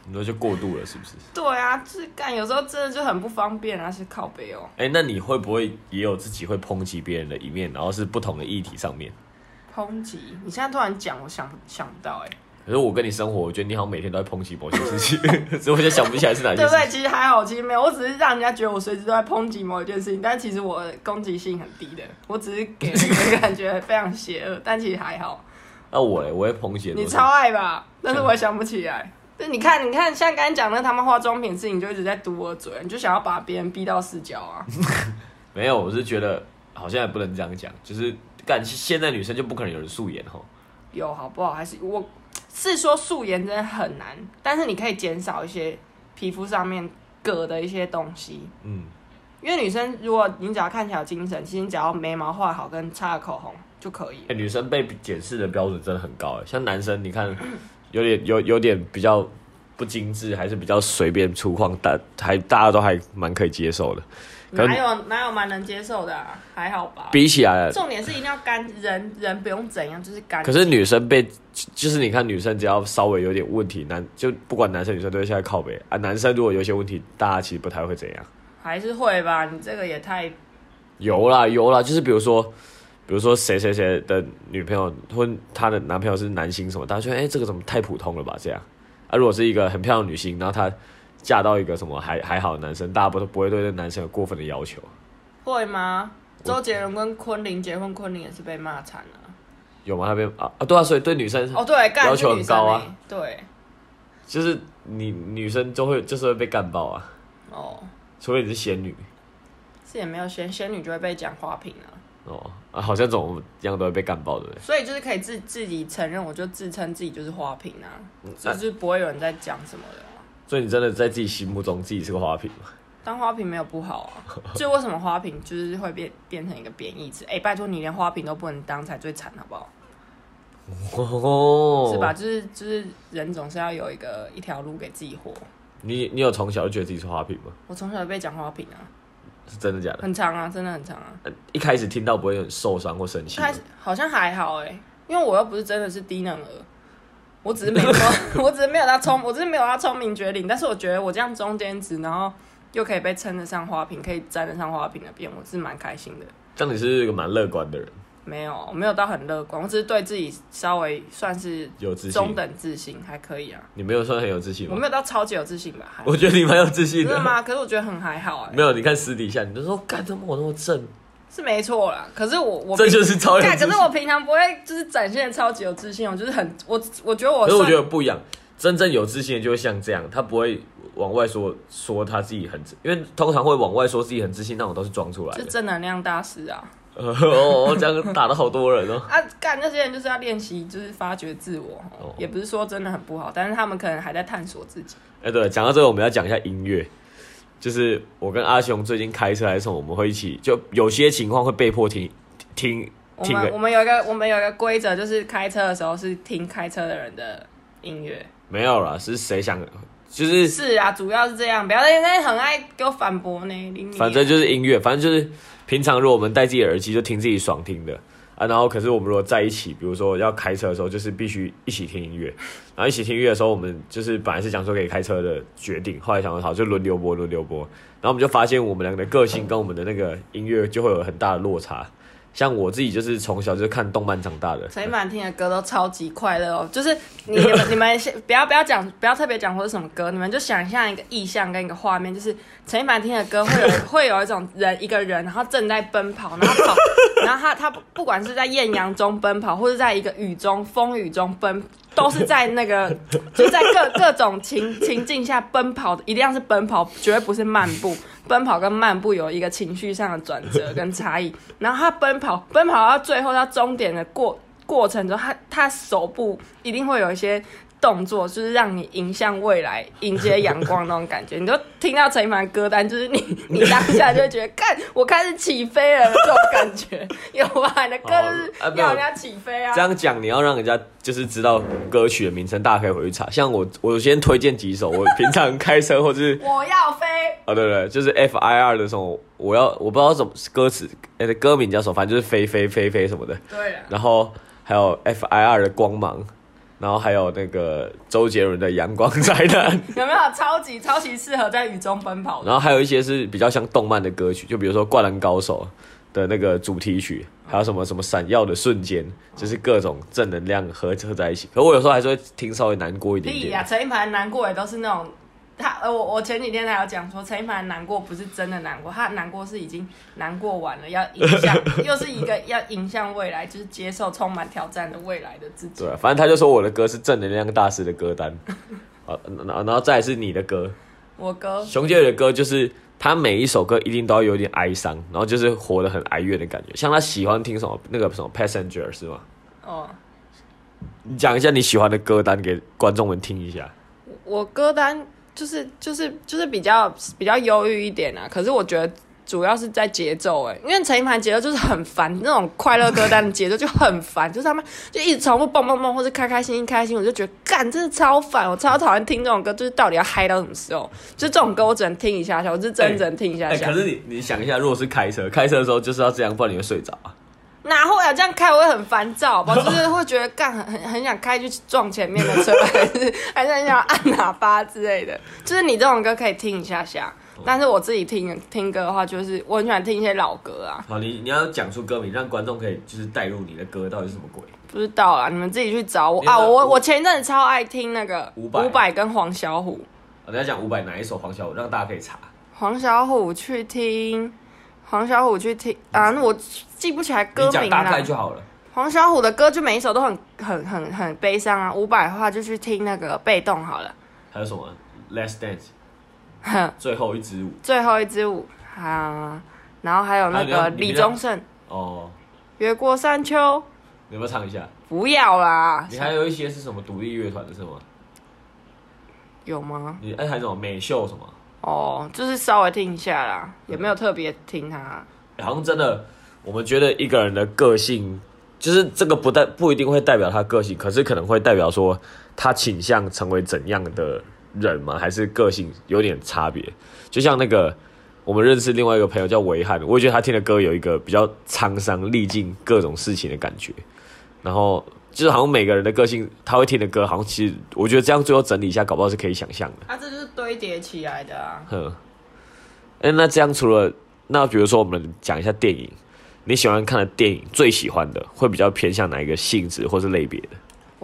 你说就过度了，是不是？对啊，就是干有时候真的就很不方便啊，是靠背哦。哎、那你会不会也有自己会抨击别人的一面，然后是不同的议题上面？抨击，你现在突然讲，我想想不到哎、可是我跟你生活，我觉得你好像每天都在抨击某些事情，所以我就想不起来是哪件对不对？其实还好，其实没有，我只是让人家觉得我随时都在抨击某一件事情，但其实我的攻击性很低的，我只是给人的感觉非常邪恶，但其实还好。那我嘞，我会抨击你超爱吧？但是我也想不起来。就你看，你看，像刚才讲那他妈化妆品的事情，就一直在堵我嘴，你就想要把别人逼到死角啊。没有，我是觉得好像也不能这样讲，就是干现在女生就不可能有人素颜哈。有好不好？还是我是说素颜真的很难，但是你可以减少一些皮肤上面葛的一些东西。嗯，因为女生如果你只要看起来有精神，其实你只要眉毛画好跟擦个口红就可以女生被检视的标准真的很高哎，像男生你看，有点有有点比较不精致，还是比较随便粗犷，但还大家都还蛮可以接受的。可哪有哪有蛮能接受的啊？还好吧。比起来，重点是一定要干，人人不用怎样，就是干。可是女生被就是你看女生只要稍微有点问题，男就不管男生女生都会下来靠北啊。男生如果有一些问题，大家其实不太会怎样。还是会吧？你这个也太有啦有啦，就是比如说，比如说谁谁谁的女朋友或她的男朋友是男星什么，大家觉得哎、这个怎么太普通了吧？这样啊，如果是一个很漂亮的女星，然后她嫁到一个什么还 还好的男生，大家不都不会对这男生有过分的要求。会吗？周杰伦跟昆凌结婚，昆凌也是被骂惨了。有吗？他被啊啊，对啊，所以对女生哦，对，干要求很高啊欸对，就是你女生就会就是会被干爆啊，哦，除非你是仙女是也没有仙仙女就会被讲花瓶啊。哦啊，好像怎么样都会被干爆的。所以就是可以自自己承认，我就自称自己就是花瓶啊，就是不会有人在讲什么的啊、所以你真的在自己心目中自己是个花瓶吗？当花瓶没有不好啊，就为什么花瓶就是会变变成一个贬义词？哎、拜托你连花瓶都不能当才最惨，好不好？哦，是吧？？就是就是人总是要有一个一条路给自己活。你你有从小就觉得自己是花瓶吗？我从小就被讲花瓶啊，是真的假的？很长啊，真的很长啊。呃一开始听到不会很受伤或生气开始好像还好哎、因为我又不是真的是低能儿，我只是没有到，我只是没有他聪，我只是没有他聪明绝顶，但是我觉得我这样中间值，然后又可以被称得上花瓶，可以沾得上花瓶的边，我是蛮开心的。这样你是一个蛮乐观的人，没有，我没有到很乐观，我只是对自己稍微算是有自信中。等自信，还可以啊。你没有算很有自信吗？我没有到超级有自信吧？还我觉得你蛮有自信的。真的吗？可是我觉得很还好哎、没有，你看私底下，你就说干怎么我那么正，是没错啦。可是我我这就是超有自，信。可是我平常不会就是展现的超级有自信，我就是很我我觉得我可是我算觉得不一样，真正有自信的就会像这样，他不会往外说说他自己很，因为通常会往外说自己很自信那种都是装出来是的。正能量大师啊！哦，这样打了好多人哦。啊，干那些人就是要练习，就是发掘自我，哦也不是说真的很不好，但是他们可能还在探索自己。哎、对，讲到这个，我们要讲一下音乐。就是我跟阿雄最近开车还是什么，我们会一起，就有些情况会被迫听听我听个们我们有一个我们有一个规则，就是开车的时候是听开车的人的音乐。没有啦，是谁想，就是是啊，主要是这样，不要在那很爱给我反驳呢。反正就是音乐，反正就是平常如果我们戴自己耳机就听自己爽听的。啊，然后可是我们如果在一起，比如说要开车的时候，就是必须一起听音乐，然后一起听音乐的时候，我们就是本来是想说可以开车的决定，后来想说好就轮流播轮流播，然后我们就发现我们两个的个性跟我们的那个音乐就会有很大的落差。像我自己就是从小就是看动漫长大的，陈一凡听的歌都超级快乐哦，就是你你们 你们先不要不要讲不要特别讲或是什么歌，你们就想象一个意象跟一个画面，就是陈一凡听的歌会有 会有一种人一个人，然后正在奔跑，然后跑，然后他他不管是在艳阳中奔跑，或者在一个雨中风雨中奔，都是在那个就在各各种情情境下奔跑的，一定要是奔跑，绝对不是漫步。奔跑跟漫步有一个情绪上的转折跟差异，然后他奔跑奔跑到最后到终点的过过程中，他他手部一定会有一些动作，就是让你迎向未来、迎接阳光那种感觉。你就听到陈一凡歌单，就是你 你当下就会觉得，看我开始起飞了这种感觉，有吧？你的歌就是 要人家起飞啊这。样讲，你要让人家就是知道歌曲的名称，大家可以回去查。像我，我先推荐几首，我平常开车或者是 我要飞，哦，对对，就是 F I R 的时候，我要我不知道怎么歌词，呃，歌名叫什么，反正就是飞飞飞飞什么的。对，然后还有 F I R 的光芒，然后还有那个周杰伦的阳光灾难，有没有超级超级适合在雨中奔跑的？然后还有一些是比较像动漫的歌曲，就比如说《灌篮高手》的那个主题曲，还有什么什么闪耀的瞬间，就是各种正能量合合在一起。可我有时候还是会听稍微难过一点屁呀、啊。陈一凡难过也都是那种，他呃，我我前几天还有讲说，陈一凡难过不是真的难过，他难过是已经难过完了，要影响，又是一个要影响未来，就是接受充满挑战的未来的自己。对啊，反正他就说我的歌是正能量大师的歌单，啊，然后然后再来是你的歌，我歌熊杰伦的歌就是他每一首歌一定都要有点哀伤，然后就是活得很哀怨的感觉。像他喜欢听什么那个什么 Passenger 是吗？哦，你讲一下你喜欢的歌单给观众们听一下。我歌单就是就是就是比较比较忧郁一点啊，可是我觉得主要是在节奏哎，因为陈一凡节奏就是很烦，那种快乐歌单的节奏就很烦，就是他们就一直重复蹦蹦蹦，或者开开心心开心，我就觉得干真的超烦，我超讨厌听这种歌，就是到底要嗨到什么时候？就这种歌我只能听一下下，我是真的只能听一下哎、下。可是你你想一下，如果是开车，开车的时候就是要这样，不然你会睡着啊。哪会啊？这样开我会很烦躁，吧？就是会觉得干很很很想开去撞前面的车，还是还是很想按喇叭之类的。就是你这种歌可以听一下下，但是我自己听听歌的话，就是我很喜欢听一些老歌啊。好，你你要讲出歌名，让观众可以就是带入你的歌到底是什么鬼。不知道啊，你们自己去找我啊！我我前一阵子超爱听那个伍佰跟黄小虎，我等一下讲伍佰哪一首黄小虎，让大家可以查。黄小虎去听，黄小琥去听啊！那我记不起来歌名你讲大概啦。就好了。黄小琥的歌就每一首都很很很很悲伤啊，伍佰的话就去听那个被动好了。还有什么？Last Dance，哼，最后一支舞。最后一支舞啊，然后还有那个李宗盛《哦，越过山丘》，你要不要唱一下？不要啦，你还有一些是什么独立乐团的是吗？有吗？你哎，还有什么美秀什么？哦，就是稍微听一下啦，也没有特别听他。欸好像真的，我们觉得一个人的个性，就是这个不代不一定会代表他个性，可是可能会代表说他倾向成为怎样的人嘛，还是个性有点差别。就像那个我们认识另外一个朋友叫维汉，我也觉得他听的歌有一个比较沧桑、历尽各种事情的感觉，然后。就是好像每个人的个性，他会听的歌，好像其实我觉得这样最后整理一下，搞不好是可以想象的。啊，这就是堆叠起来的啊。哼，哎、那这样除了那比如说我们讲一下电影，你喜欢看的电影最喜欢的会比较偏向哪一个性质或是类别的？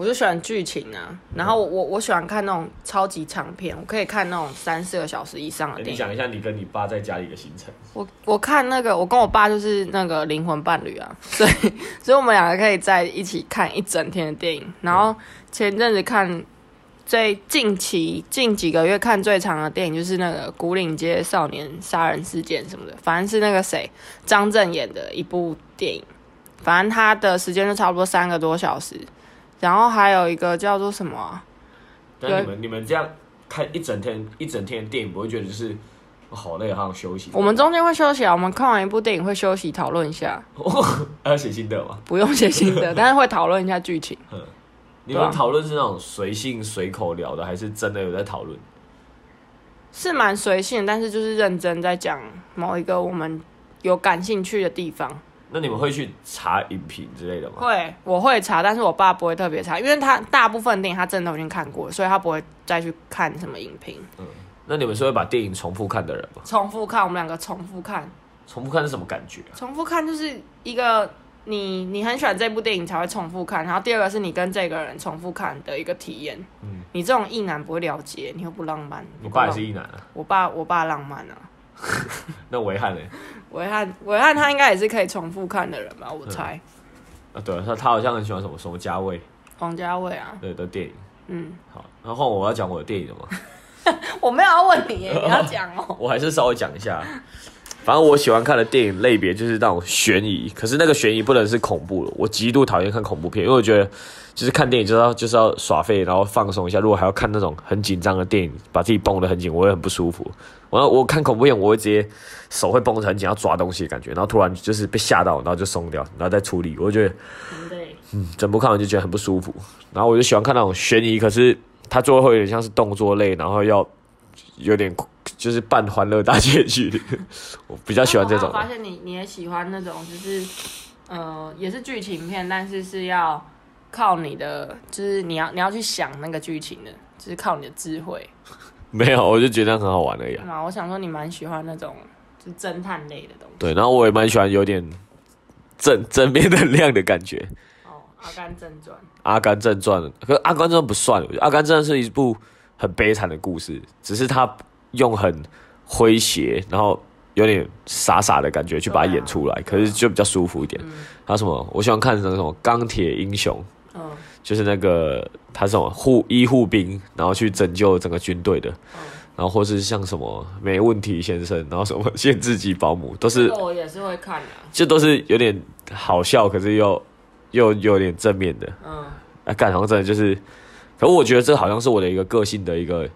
我就喜欢剧情啊，然后我我我喜欢看那种超级长片，我可以看那种三四个小时以上的欸你电影。讲一下你跟你爸在家里的行程。我我看那个，我跟我爸就是那个灵魂伴侣啊，所以所以我们两个可以在一起看一整天的电影。然后前阵子看最近期近几个月看最长的电影就是那个《古岭街少年杀人事件》什么的，反正是那个谁张震演的一部电影，反正他的时间就差不多三个多小时。然后还有一个叫做什么啊、但你们你们这样看一整天一整天的电影，不会觉得就是哦好累，好想休息？我们中间会休息啊，我们看完一部电影会休息讨论一下，还 要写心得吗？不用写心得，但是会讨论一下剧情。你们讨论是那种随性随口聊的，还是真的有在讨论？是蛮随性，但是就是认真在讲某一个我们有感兴趣的地方。那你们会去查影评之类的吗？会，我会查，但是我爸不会特别查，因为他大部分电影他真的都已经看过了，所以他不会再去看什么影评。那你们是会把电影重复看的人吗？重复看，我们两个重复看，重复看是什么感觉啊？重复看就是一个你你很喜欢这部电影才会重复看，然后第二个是你跟这个人重复看的一个体验。嗯你这种意男不会了解，你又不浪漫。你爸也是一，一男啊？我爸我爸浪漫啊。那维汉呢？伟汉维汉他应该也是可以重复看的人吧，我猜。啊，对，他他好像很喜欢什么什么家卫，黄家卫啊，对的电影。嗯，好，然后我要讲我的电影了吗，我没有要问你耶，你要讲哦。我还是稍微讲一下。反正我喜欢看的电影类别就是那种悬疑，可是那个悬疑不能是恐怖的，我极度讨厌看恐怖片，因为我觉得就是看电影就是要就是要耍废，然后放松一下。如果还要看那种很紧张的电影，把自己绷得很紧，我会很不舒服。我我看恐怖片，我会直接手会绷得很紧，要抓东西的感觉，然后突然就是被吓到，然后就松掉，然后再处理。我就觉得 对，整部看完就觉得很不舒服。然后我就喜欢看那种悬疑，可是它最后会有点像是动作类，然后要有点就是半欢乐大结局。我比较喜欢这种。我发现你你也喜欢那种就是呃也是剧情片，但是是要靠你的，就是你要你要去想那个剧情的，就是靠你的智慧。没有，我就觉得很好玩而已、啊。嘛，我想说你蛮喜欢那种就是侦探类的东西。对，然后我也蛮喜欢有点正 正面能量的感觉。哦，《阿甘正传》《阿甘正传》，可是《阿甘正传》不算，我觉得《阿甘正传》是一部很悲惨的故事，只是他用很诙谐，然后有点傻傻的感觉去把它演出来，可是就比较舒服一点。还有什么？我喜欢看那种什么《钢铁英雄》，嗯就是那个他是什么护医护兵，然后去拯救整个军队的，嗯然后或是像什么没问题先生，然后什么限制级保姆，都是这我也是会看的。这都是有点好笑，可是又又有点正面的。嗯，哎，干好像真的就是，可我觉得这好像是我的一个个性的一个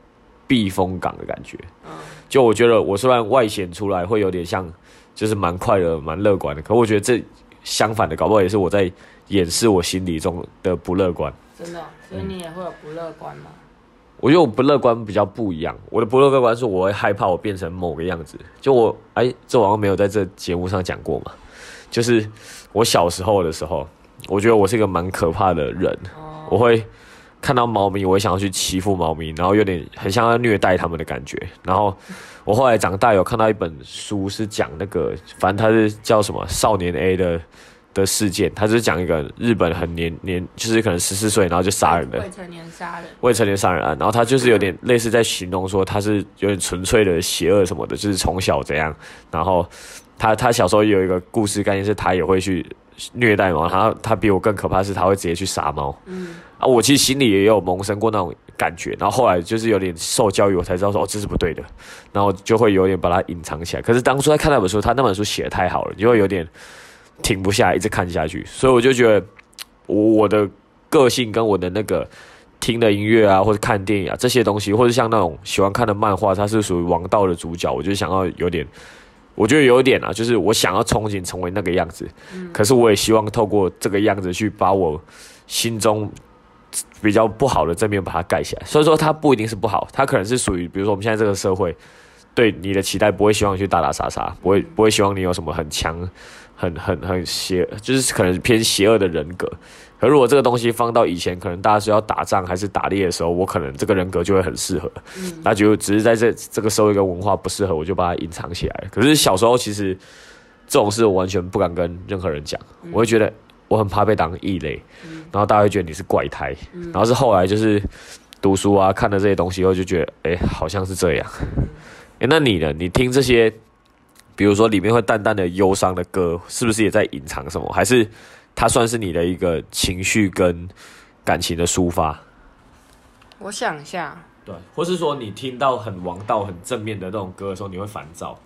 避风港的感觉。嗯就我觉得我虽然外显出来会有点像，就是蛮快乐、蛮乐观的，可我觉得这相反的，搞不好也是我在掩饰我心里中的不乐观。真的哦，所以你也会有不乐观吗？我觉得我不乐观比较不一样，我的不乐观是我会害怕我变成某个样子。就我哎，这我好像没有在这节目上讲过嘛。就是我小时候的时候，我觉得我是一个蛮可怕的人，哦，我会看到猫咪，我会想要去欺负猫咪，然后有点很像要虐待它们的感觉。然后我后来长大有看到一本书，是讲那个，反正它是叫什么少年 A 的的事件，他就是讲一个日本很年年，就是可能十四岁然后就杀人的。未成年杀人，未成年杀人案，然后他就是有点类似在形容说他是有点纯粹的邪恶什么的，就是从小怎样，然后他他小时候也有一个故事概念是他也会去虐待猫，他他比我更可怕是他会直接去杀猫，嗯，啊，我其实心里也有萌生过那种感觉，然后后来就是有点受教育，我才知道说哦这是不对的，然后就会有点把它隐藏起来。可是当初在看那本书，他那本书写的太好了，就会有点停不下来，一直看下去。所以我就觉得我我的个性跟我的那个听的音乐啊，或者看电影啊这些东西，或者像那种喜欢看的漫画，它是属于王道的主角，我就想要有点。我觉得有点啊，就是我想要憧憬成为那个样子，可是我也希望透过这个样子去把我心中比较不好的正面把它盖起来。所以说它不一定是不好，它可能是属于比如说我们现在这个社会对你的期待不会希望你去打打杀杀，不会不会希望你有什么很强、很很很邪，就是可能偏邪恶的人格。可如果这个东西放到以前，可能大家是要打仗还是打猎的时候，我可能这个人格就会很适合。那就只是在这这个社会跟文化不适合，我就把它隐藏起来了。可是小时候其实这种事我完全不敢跟任何人讲，我会觉得我很怕被当异类，然后大家会觉得你是怪胎。然后是后来就是读书啊，看了这些东西后，就觉得哎、好像是这样。哎、那你呢？你听这些，比如说里面会淡淡的忧伤的歌，是不是也在隐藏什么？还是它算是你的一个情绪跟感情的抒发？我想一下，对，或是说你听到很王道、很正面的那种歌的时候，你会烦躁。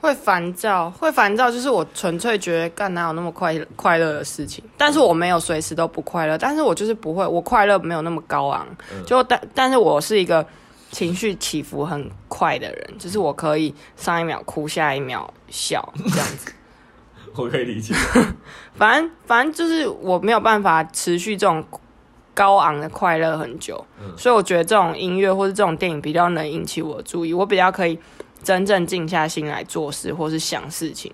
会烦躁，会烦躁，就是我纯粹觉得干哪有那么快快乐的事情，但是我没有随时都不快乐，但是我就是不会，我快乐没有那么高昂，就但但是我是一个情绪起伏很快的人，就是我可以上一秒哭，下一秒笑这样子，我可以理解。反正反正就是我没有办法持续这种高昂的快乐很久，所以我觉得这种音乐或者这种电影比较能引起我的注意，我比较可以真正静下心来做事或是想事情。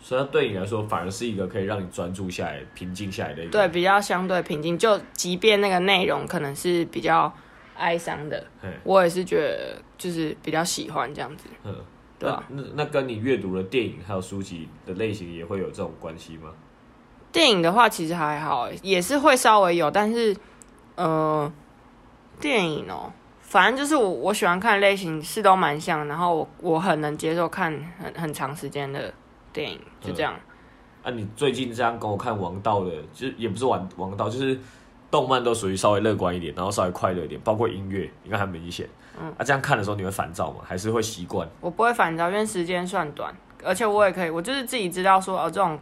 所以它对你来说，反而是一个可以让你专注下来、平静下来的一个。对，比较相对平静。就即便那个内容可能是比较哀伤的，我也是觉得就是比较喜欢这样子，嗯，对啊、那那那跟你阅读的电影还有书籍的类型也会有这种关系吗？电影的话其实还好，也是会稍微有，但是呃，电影哦，反正就是我我喜欢看的类型是都蛮像，然后我我很能接受看很很长时间的电影，就这样。啊，你最近这样跟我看王道的，就是也不是王王道，就是动漫都属于稍微乐观一点，然后稍微快乐一点，包括音乐，应该很明显。嗯，啊，这样看的时候你会烦躁吗？还是会习惯？我不会烦躁，因为时间算短，而且我也可以，我就是自己知道说哦，这种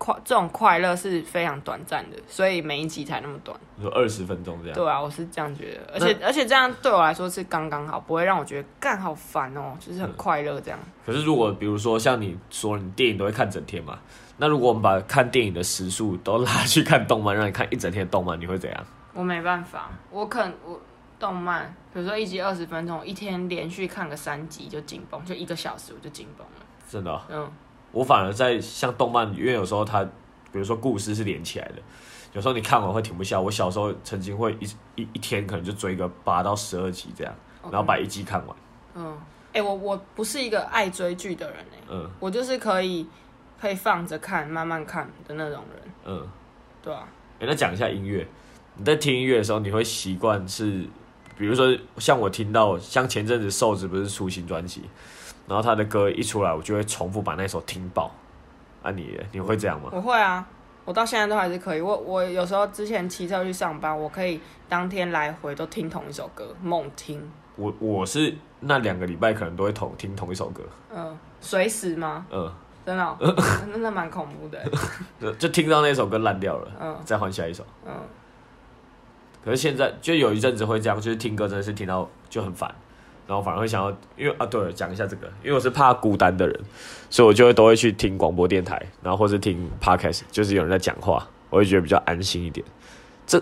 快这种快乐是非常短暂的，所以每一集才那么短。你说二十分钟这样？对啊，我是这样觉得，而且而且这样对我来说是刚刚好，不会让我觉得干好烦哦，就是很快乐这样。可是如果比如说像你说你电影都会看整天嘛，那如果我们把看电影的时速都拉去看动漫，让你看一整天的动漫，你会怎样？我没办法，我可能我动漫，比如说一集二十分钟，一天连续看个三集就紧绷，就一个小时我就紧绷了。真的哦、嗯，我反而在像动漫，因为有时候它，比如说故事是连起来的，有时候你看完会停不下。我小时候曾经会一一一天可能就追个八到十二集这样，然后把一季看完。嗯，哎、我我不是一个爱追剧的人哎、嗯我就是可以可以放着看，慢慢看的那种人，嗯，对啊。哎、那讲一下音乐，你在听音乐的时候，你会习惯是，比如说像我听到，像前阵子瘦子不是出新专辑，然后他的歌一出来，我就会重复把那首听爆。啊你，你会这样吗？我会啊，我到现在都还是可以。我我有时候之前骑车去上班，我可以当天来回都听同一首歌，猛听。我我是那两个礼拜可能都会同听同一首歌，嗯，随时吗？嗯，真的哦、真的蛮恐怖的。就 就听到那首歌烂掉了，嗯再换下一首。嗯，可是现在就有一阵子会这样，就是听歌真的是听到就很烦，然后反而会想要，因为啊对，讲一下这个，因为我是怕孤单的人，所以我就会都会去听广播电台，然后或是听 podcast，就是有人在讲话，我会觉得比较安心一点。这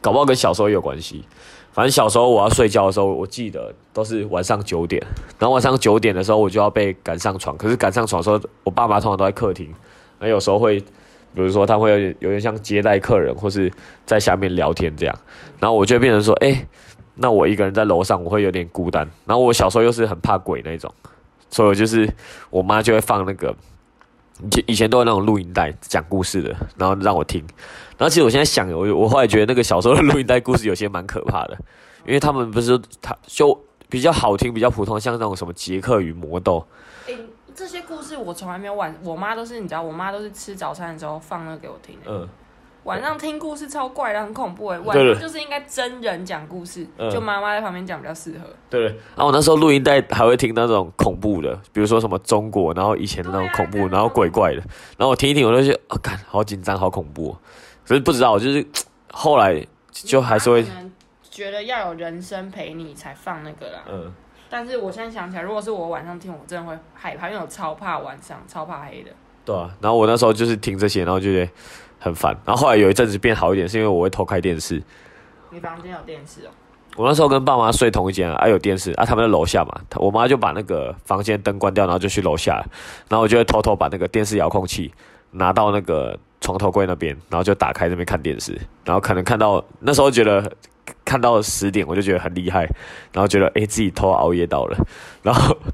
搞不好跟小时候有关系。反正小时候我要睡觉的时候，我记得都是晚上九点，然后晚上九点的时候我就要被赶上床。可是赶上床的时候，我爸妈通常都在客厅，那有时候会，比如说他会有点有点像接待客人，或是在下面聊天这样。然后我就变成说，哎、那我一个人在楼上，我会有点孤单。然后我小时候又是很怕鬼那种，所以我就是我妈就会放那个以前以前都有那种录音带讲故事的，然后让我听。然后其实我现在想，我我后来觉得那个小时候的录音带故事有些蛮可怕的，因为他们不是他就比较好听、比较普通，像那种什么杰克与魔豆，诶这些故事我从来没有晚，我妈都是你知道，我妈都是吃早餐的时候放那个给我听的。嗯，晚上听故事超怪的，很恐怖哎。晚对上就是应该真人讲故事，嗯就妈妈在旁边讲比较适合。对。然后我那时候录音带还会听那种恐怖的，比如说什么中国，然后以前的那种恐怖，啊然后鬼怪的，然后我听一听，我就觉得啊，干、好紧张，好恐怖、哦。可是不知道，我就是后来就还是会觉得要有人声陪你才放那个啦。嗯。但是我现在想起来，如果是我晚上听，我真的会害怕，因为我超怕晚上，超怕黑的。对啊，然后我那时候就是听这些，然后就觉得很烦。然后后来有一阵子变好一点，是因为我会偷开电视。你房间有电视哦？我那时候跟爸妈睡同一间啊，啊有电视啊，他们在楼下嘛，我妈就把那个房间灯关掉，然后就去楼下，然后我就会偷偷把那个电视遥控器拿到那个床头柜那边，然后就打开那边看电视，然后可能看到那时候觉得看到十点，我就觉得很厉害，然后觉得诶自己偷熬夜到了，然后。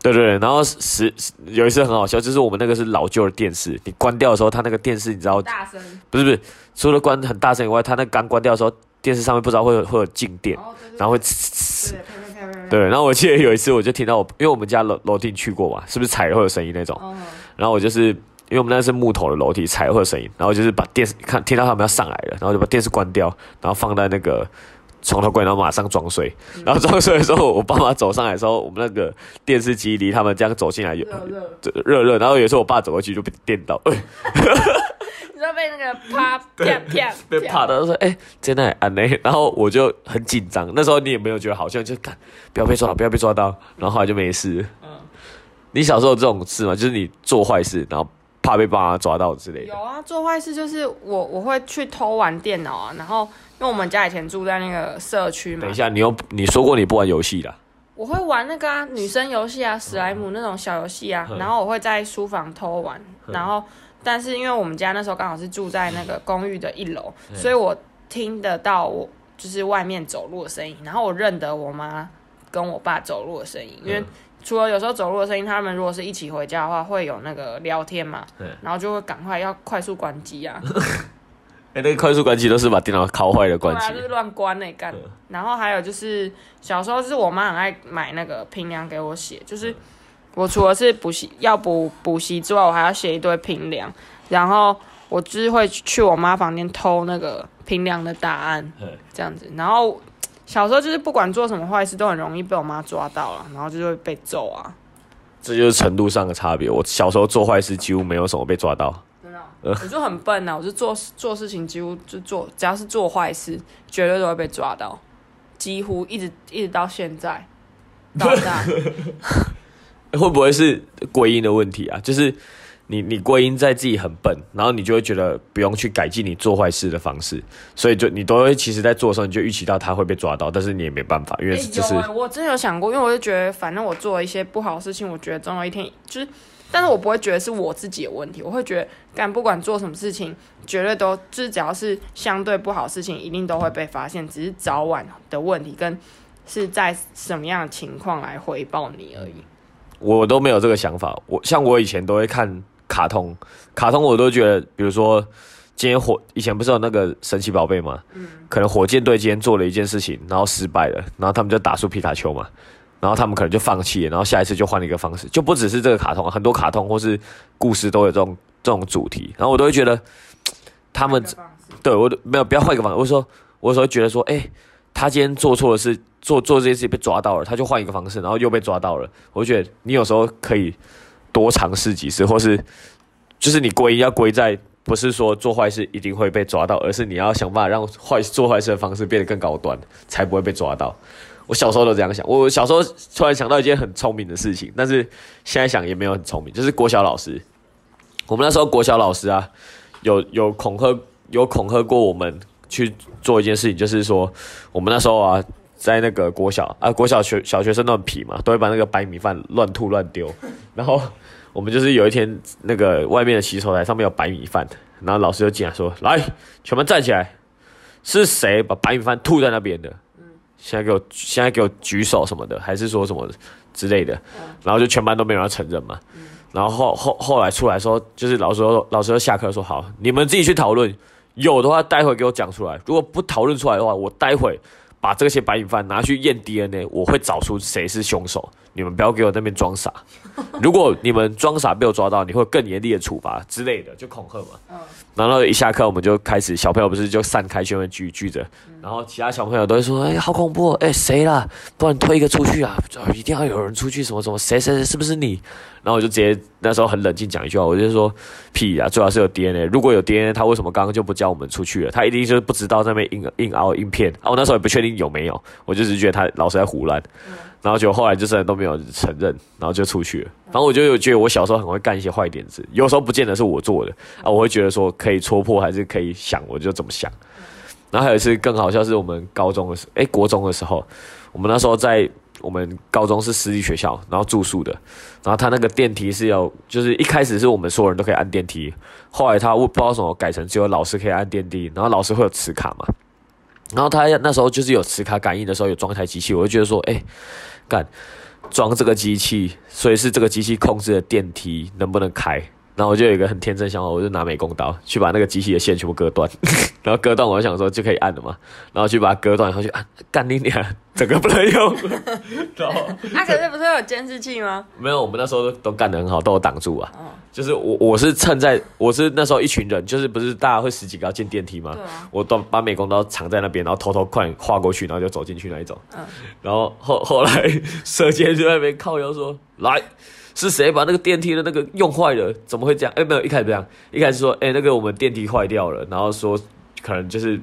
对对对，然后十十有一次很好笑，就是我们那个是老旧的电视，你关掉的时候，它那个电视你知道大声。不是不是，除了关很大声以外，它那刚关掉的时候，电视上面不知道会有会有静电，哦，对对对然后会呲呲呲。对，然后我记得有一次，我就听到我，因为我们家楼楼梯去过嘛，是不是踩了会有声音那种？哦，然后我就是因为我们那是木头的楼梯，踩了会有声音，然后就是把电视看听到他们要上来了，然后就把电视关掉，然后放在那个床头柜，然后马上装睡。然后装睡的时候，我爸妈走上来的时候，我们那个电视机离他们这样走进来有热 热。然后有时候我爸走过去就被电到，哎你知道被那个啪啪啪被怕到，说哎，在那里安呢，然后我就很紧张。那时候你也没有觉得好笑，就看不要被抓到，不要被抓到，然后后来就没事。嗯，你小时候有这种事吗？就是你做坏事，然后怕被爸妈抓到之类的。有。啊，做坏事就是我我会去偷玩电脑啊，然后因为我们家以前住在那个社区嘛。等一，下，你又你说过你不玩游戏的，我会玩那个啊女生游戏啊，史莱姆那种小游戏啊，嗯。然后我会在书房偷玩，然后但是因为我们家那时候刚好是住在那个公寓的一楼，嗯。所以我听得到我就是外面走路的声音，然后我认得我妈跟我爸走路的声音，因为嗯除了有时候走路的声音，他们如果是一起回家的话，会有那个聊天嘛嗯，然后就会赶快要快速关机啊，哎、那个快速关机都是把电脑敲坏的对啊，关机就。是乱关那干嗯。然后还有就是小时候就是我妈很爱买那个评量给我写，就是我除了是补习要补补习之外，我还要写一堆评量，然后我就是会去我妈房间偷那个评量的答案嗯，这样子。然后小时候就是不管做什么坏事都很容易被我妈抓到了，然后就会被揍啊。这就是程度上的差别。我小时候做坏事几乎没有什么被抓到。真的哦、我就很笨啊，我就做做事情几乎就做，只要是做坏事，绝对都会被抓到，几乎一直一直到现在，到现在。会不会是归因的问题啊？就是你你归因在自己很笨，然后你就会觉得不用去改进你做坏事的方式，所以就你都会其实在做的时候你就预期到他会被抓到，但是你也没办法，因为欸这是我真的有想过，因为我就觉得，反正我做了一些不好的事情，我觉得总有一天就是，但是我不会觉得是我自己的问题，我会觉得，干不管做什么事情，绝对都就是只要是相对不好的事情，一定都会被发现，只是早晚的问题，跟是在什么样的情况来回报你而已。我都没有这个想法。我像我以前都会看卡通，卡通我都觉得，比如说今天火以前不是有那个神奇宝贝吗？可能火箭队今天做了一件事情，然后失败了，然后他们就打出皮卡丘嘛，然后他们可能就放弃了，然后下一次就换了一个方式，就不只是这个卡通，很多卡通或是故事都有这种这种主题，然后我都会觉得他们对我都没有不要换一个方式，我说我有时候觉得说，哎、他今天做错了事，做做这件事情被抓到了，他就换一个方式，然后又被抓到了。我就觉得你有时候可以多尝试几次，或是就是你归因要归在不是说做坏事一定会被抓到，而是你要想办法让坏做坏事的方式变得更高端，才不会被抓到。我小时候都这样想。我小时候突然想到一件很聪明的事情，但是现在想也没有很聪明，就是国小老师。我们那时候国小老师啊，有有恐吓有恐吓过我们去做一件事情，就是说我们那时候啊，在那个国小啊，国小学小学生都很皮嘛，都会把那个白米饭乱吐乱丢。然后我们就是有一天那个外面的洗手台上面有白米饭，然后老师就进来说：“来，全班站起来，是谁把白米饭吐在那边的？”现在给我现在给我举手什么的，还是说什么之类的，然后就全班都没有人承认嘛。然后后后后来出来说，就是老师说老师就下课说好，你们自己去讨论，有的话待会给我讲出来，如果不讨论出来的话，我待会把这些白米饭拿去验 DNA，我会找出谁是凶手。你们不要给我那边装傻，如果你们装傻被我抓到，你会更严厉的处罚之类的，就恐吓嘛。然后一下课我们就开始，小朋友不是就散开，全部聚聚着，然后其他小朋友都会说：“哎，好恐怖！哎，谁啦？不然推一个出去啊！一定要有人出去，什么什么？谁谁谁？是不是你？”然后我就直接那时候很冷静讲一句话，我就说：“屁啊！最好是有 DNA，如果有 DNA，他为什么刚刚就不叫我们出去了？他一定就是不知道那边硬硬凹硬片啊！我那时候也不确定有没有，我就只觉得他老是在胡乱。”然后就后来就真的都没有承认，然后就出去了。反正我就有觉得我小时候很会干一些坏点子，有时候不见得是我做的啊，我会觉得说可以戳破，还是可以想，我就怎么想。然后还有一次更好笑，是我们高中的时，哎，国中的时候，我们那时候在我们高中是私立学校，然后住宿的，然后他那个电梯是要，就是一开始是我们所有人都可以按电梯，后来他不知道什么改成只有老师可以按电梯，然后老师会有磁卡嘛，然后他那时候就是有磁卡感应的时候有装一台机器，我就觉得说，哎。干装这个机器，所以是这个机器控制的电梯能不能开？然后我就有一个很天真想法，我就拿美工刀去把那个机器的线全部割断，然后割断，我就想说就可以按了嘛，然后去把它割断，然后去按，干你娘，整个不能用。然后，啊，可是不是有监视器吗？没有，我们那时候都都干得很好，都有挡住啊。就是我我是趁在我是那时候一群人，就是不是大家会十几个要进电梯吗？我都把美工刀藏在那边，然后偷偷快跨过去，然后就走进去那一种。嗯。然后后后来 射箭就在那边靠腰说来。是谁把那个电梯的那个用坏了？怎么会这样？哎，没有，一开始这样，一开始说，哎，那个我们电梯坏掉了，然后说可能就是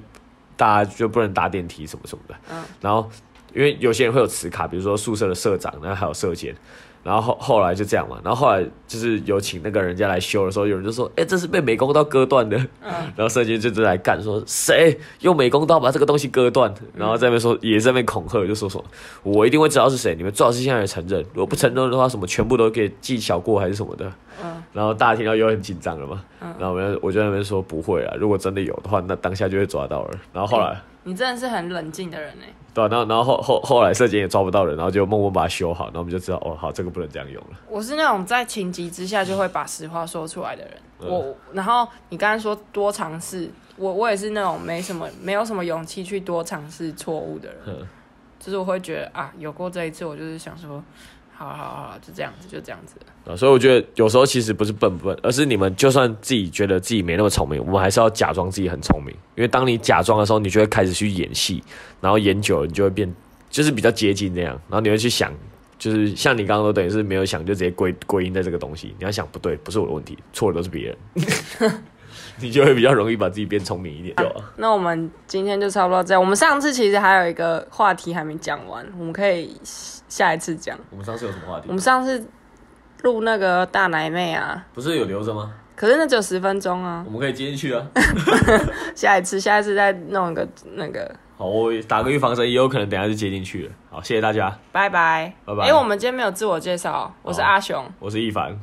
大家就不能搭电梯什么什么的。嗯。然后因为有些人会有磁卡，比如说宿舍的社长，然后还有社监。然后后后来就这样嘛，然后后来就是有请那个人家来修的时候，有人就说：“哎，这是被美工刀割断的。”嗯，然后社监就就来干，说谁用美工刀把这个东西割断，然后在那边说也在那边恐吓，就说说我一定会知道是谁，你们最好是现在承认，如果不承认的话，什么全部都给记小过还是什么的。嗯，然后大家听到又很紧张了嘛。嗯，然后我我就在那边说不会啊，如果真的有的话，那当下就会抓到了。然后后来你真的是很冷静的人呢。对，然后然后后后后来射箭也抓不到人，然后就默默把它修好，然后我们就知道哦，好，这个不能这样用了。我是那种在情急之下就会把实话说出来的人。我然后你刚才说多尝试，我我也是那种没什么没有什么勇气去多尝试错误的人。就是我会觉得啊，有过这一次，我就是想说。好好好，就这样子，就这样子。啊，所以我觉得有时候其实不是笨不笨，而是你们就算自己觉得自己没那么聪明，我们还是要假装自己很聪明。因为当你假装的时候，你就会开始去演戏，然后演久了，你就会变，就是比较接近那样。然后你会去想，就是像你刚刚都等于是没有想，就直接归归因在这个东西。你要想不对，不是我的问题，错的都是别人，你就会比较容易把自己变聪明一点。那我们今天就差不多这样。我们上次其实还有一个话题还没讲完，我们可以。下一次讲。我们上次有什么话题？我们上次录那个大奶妹啊，不是有留着吗？可是那只有十分钟啊。我们可以接进去啊。下一次，下一次再弄一个那个。好，我打个预防针，也有可能等下就接进去了。好，谢谢大家，拜拜，拜拜。哎，我们今天没有自我介绍，我是阿雄，我是一凡。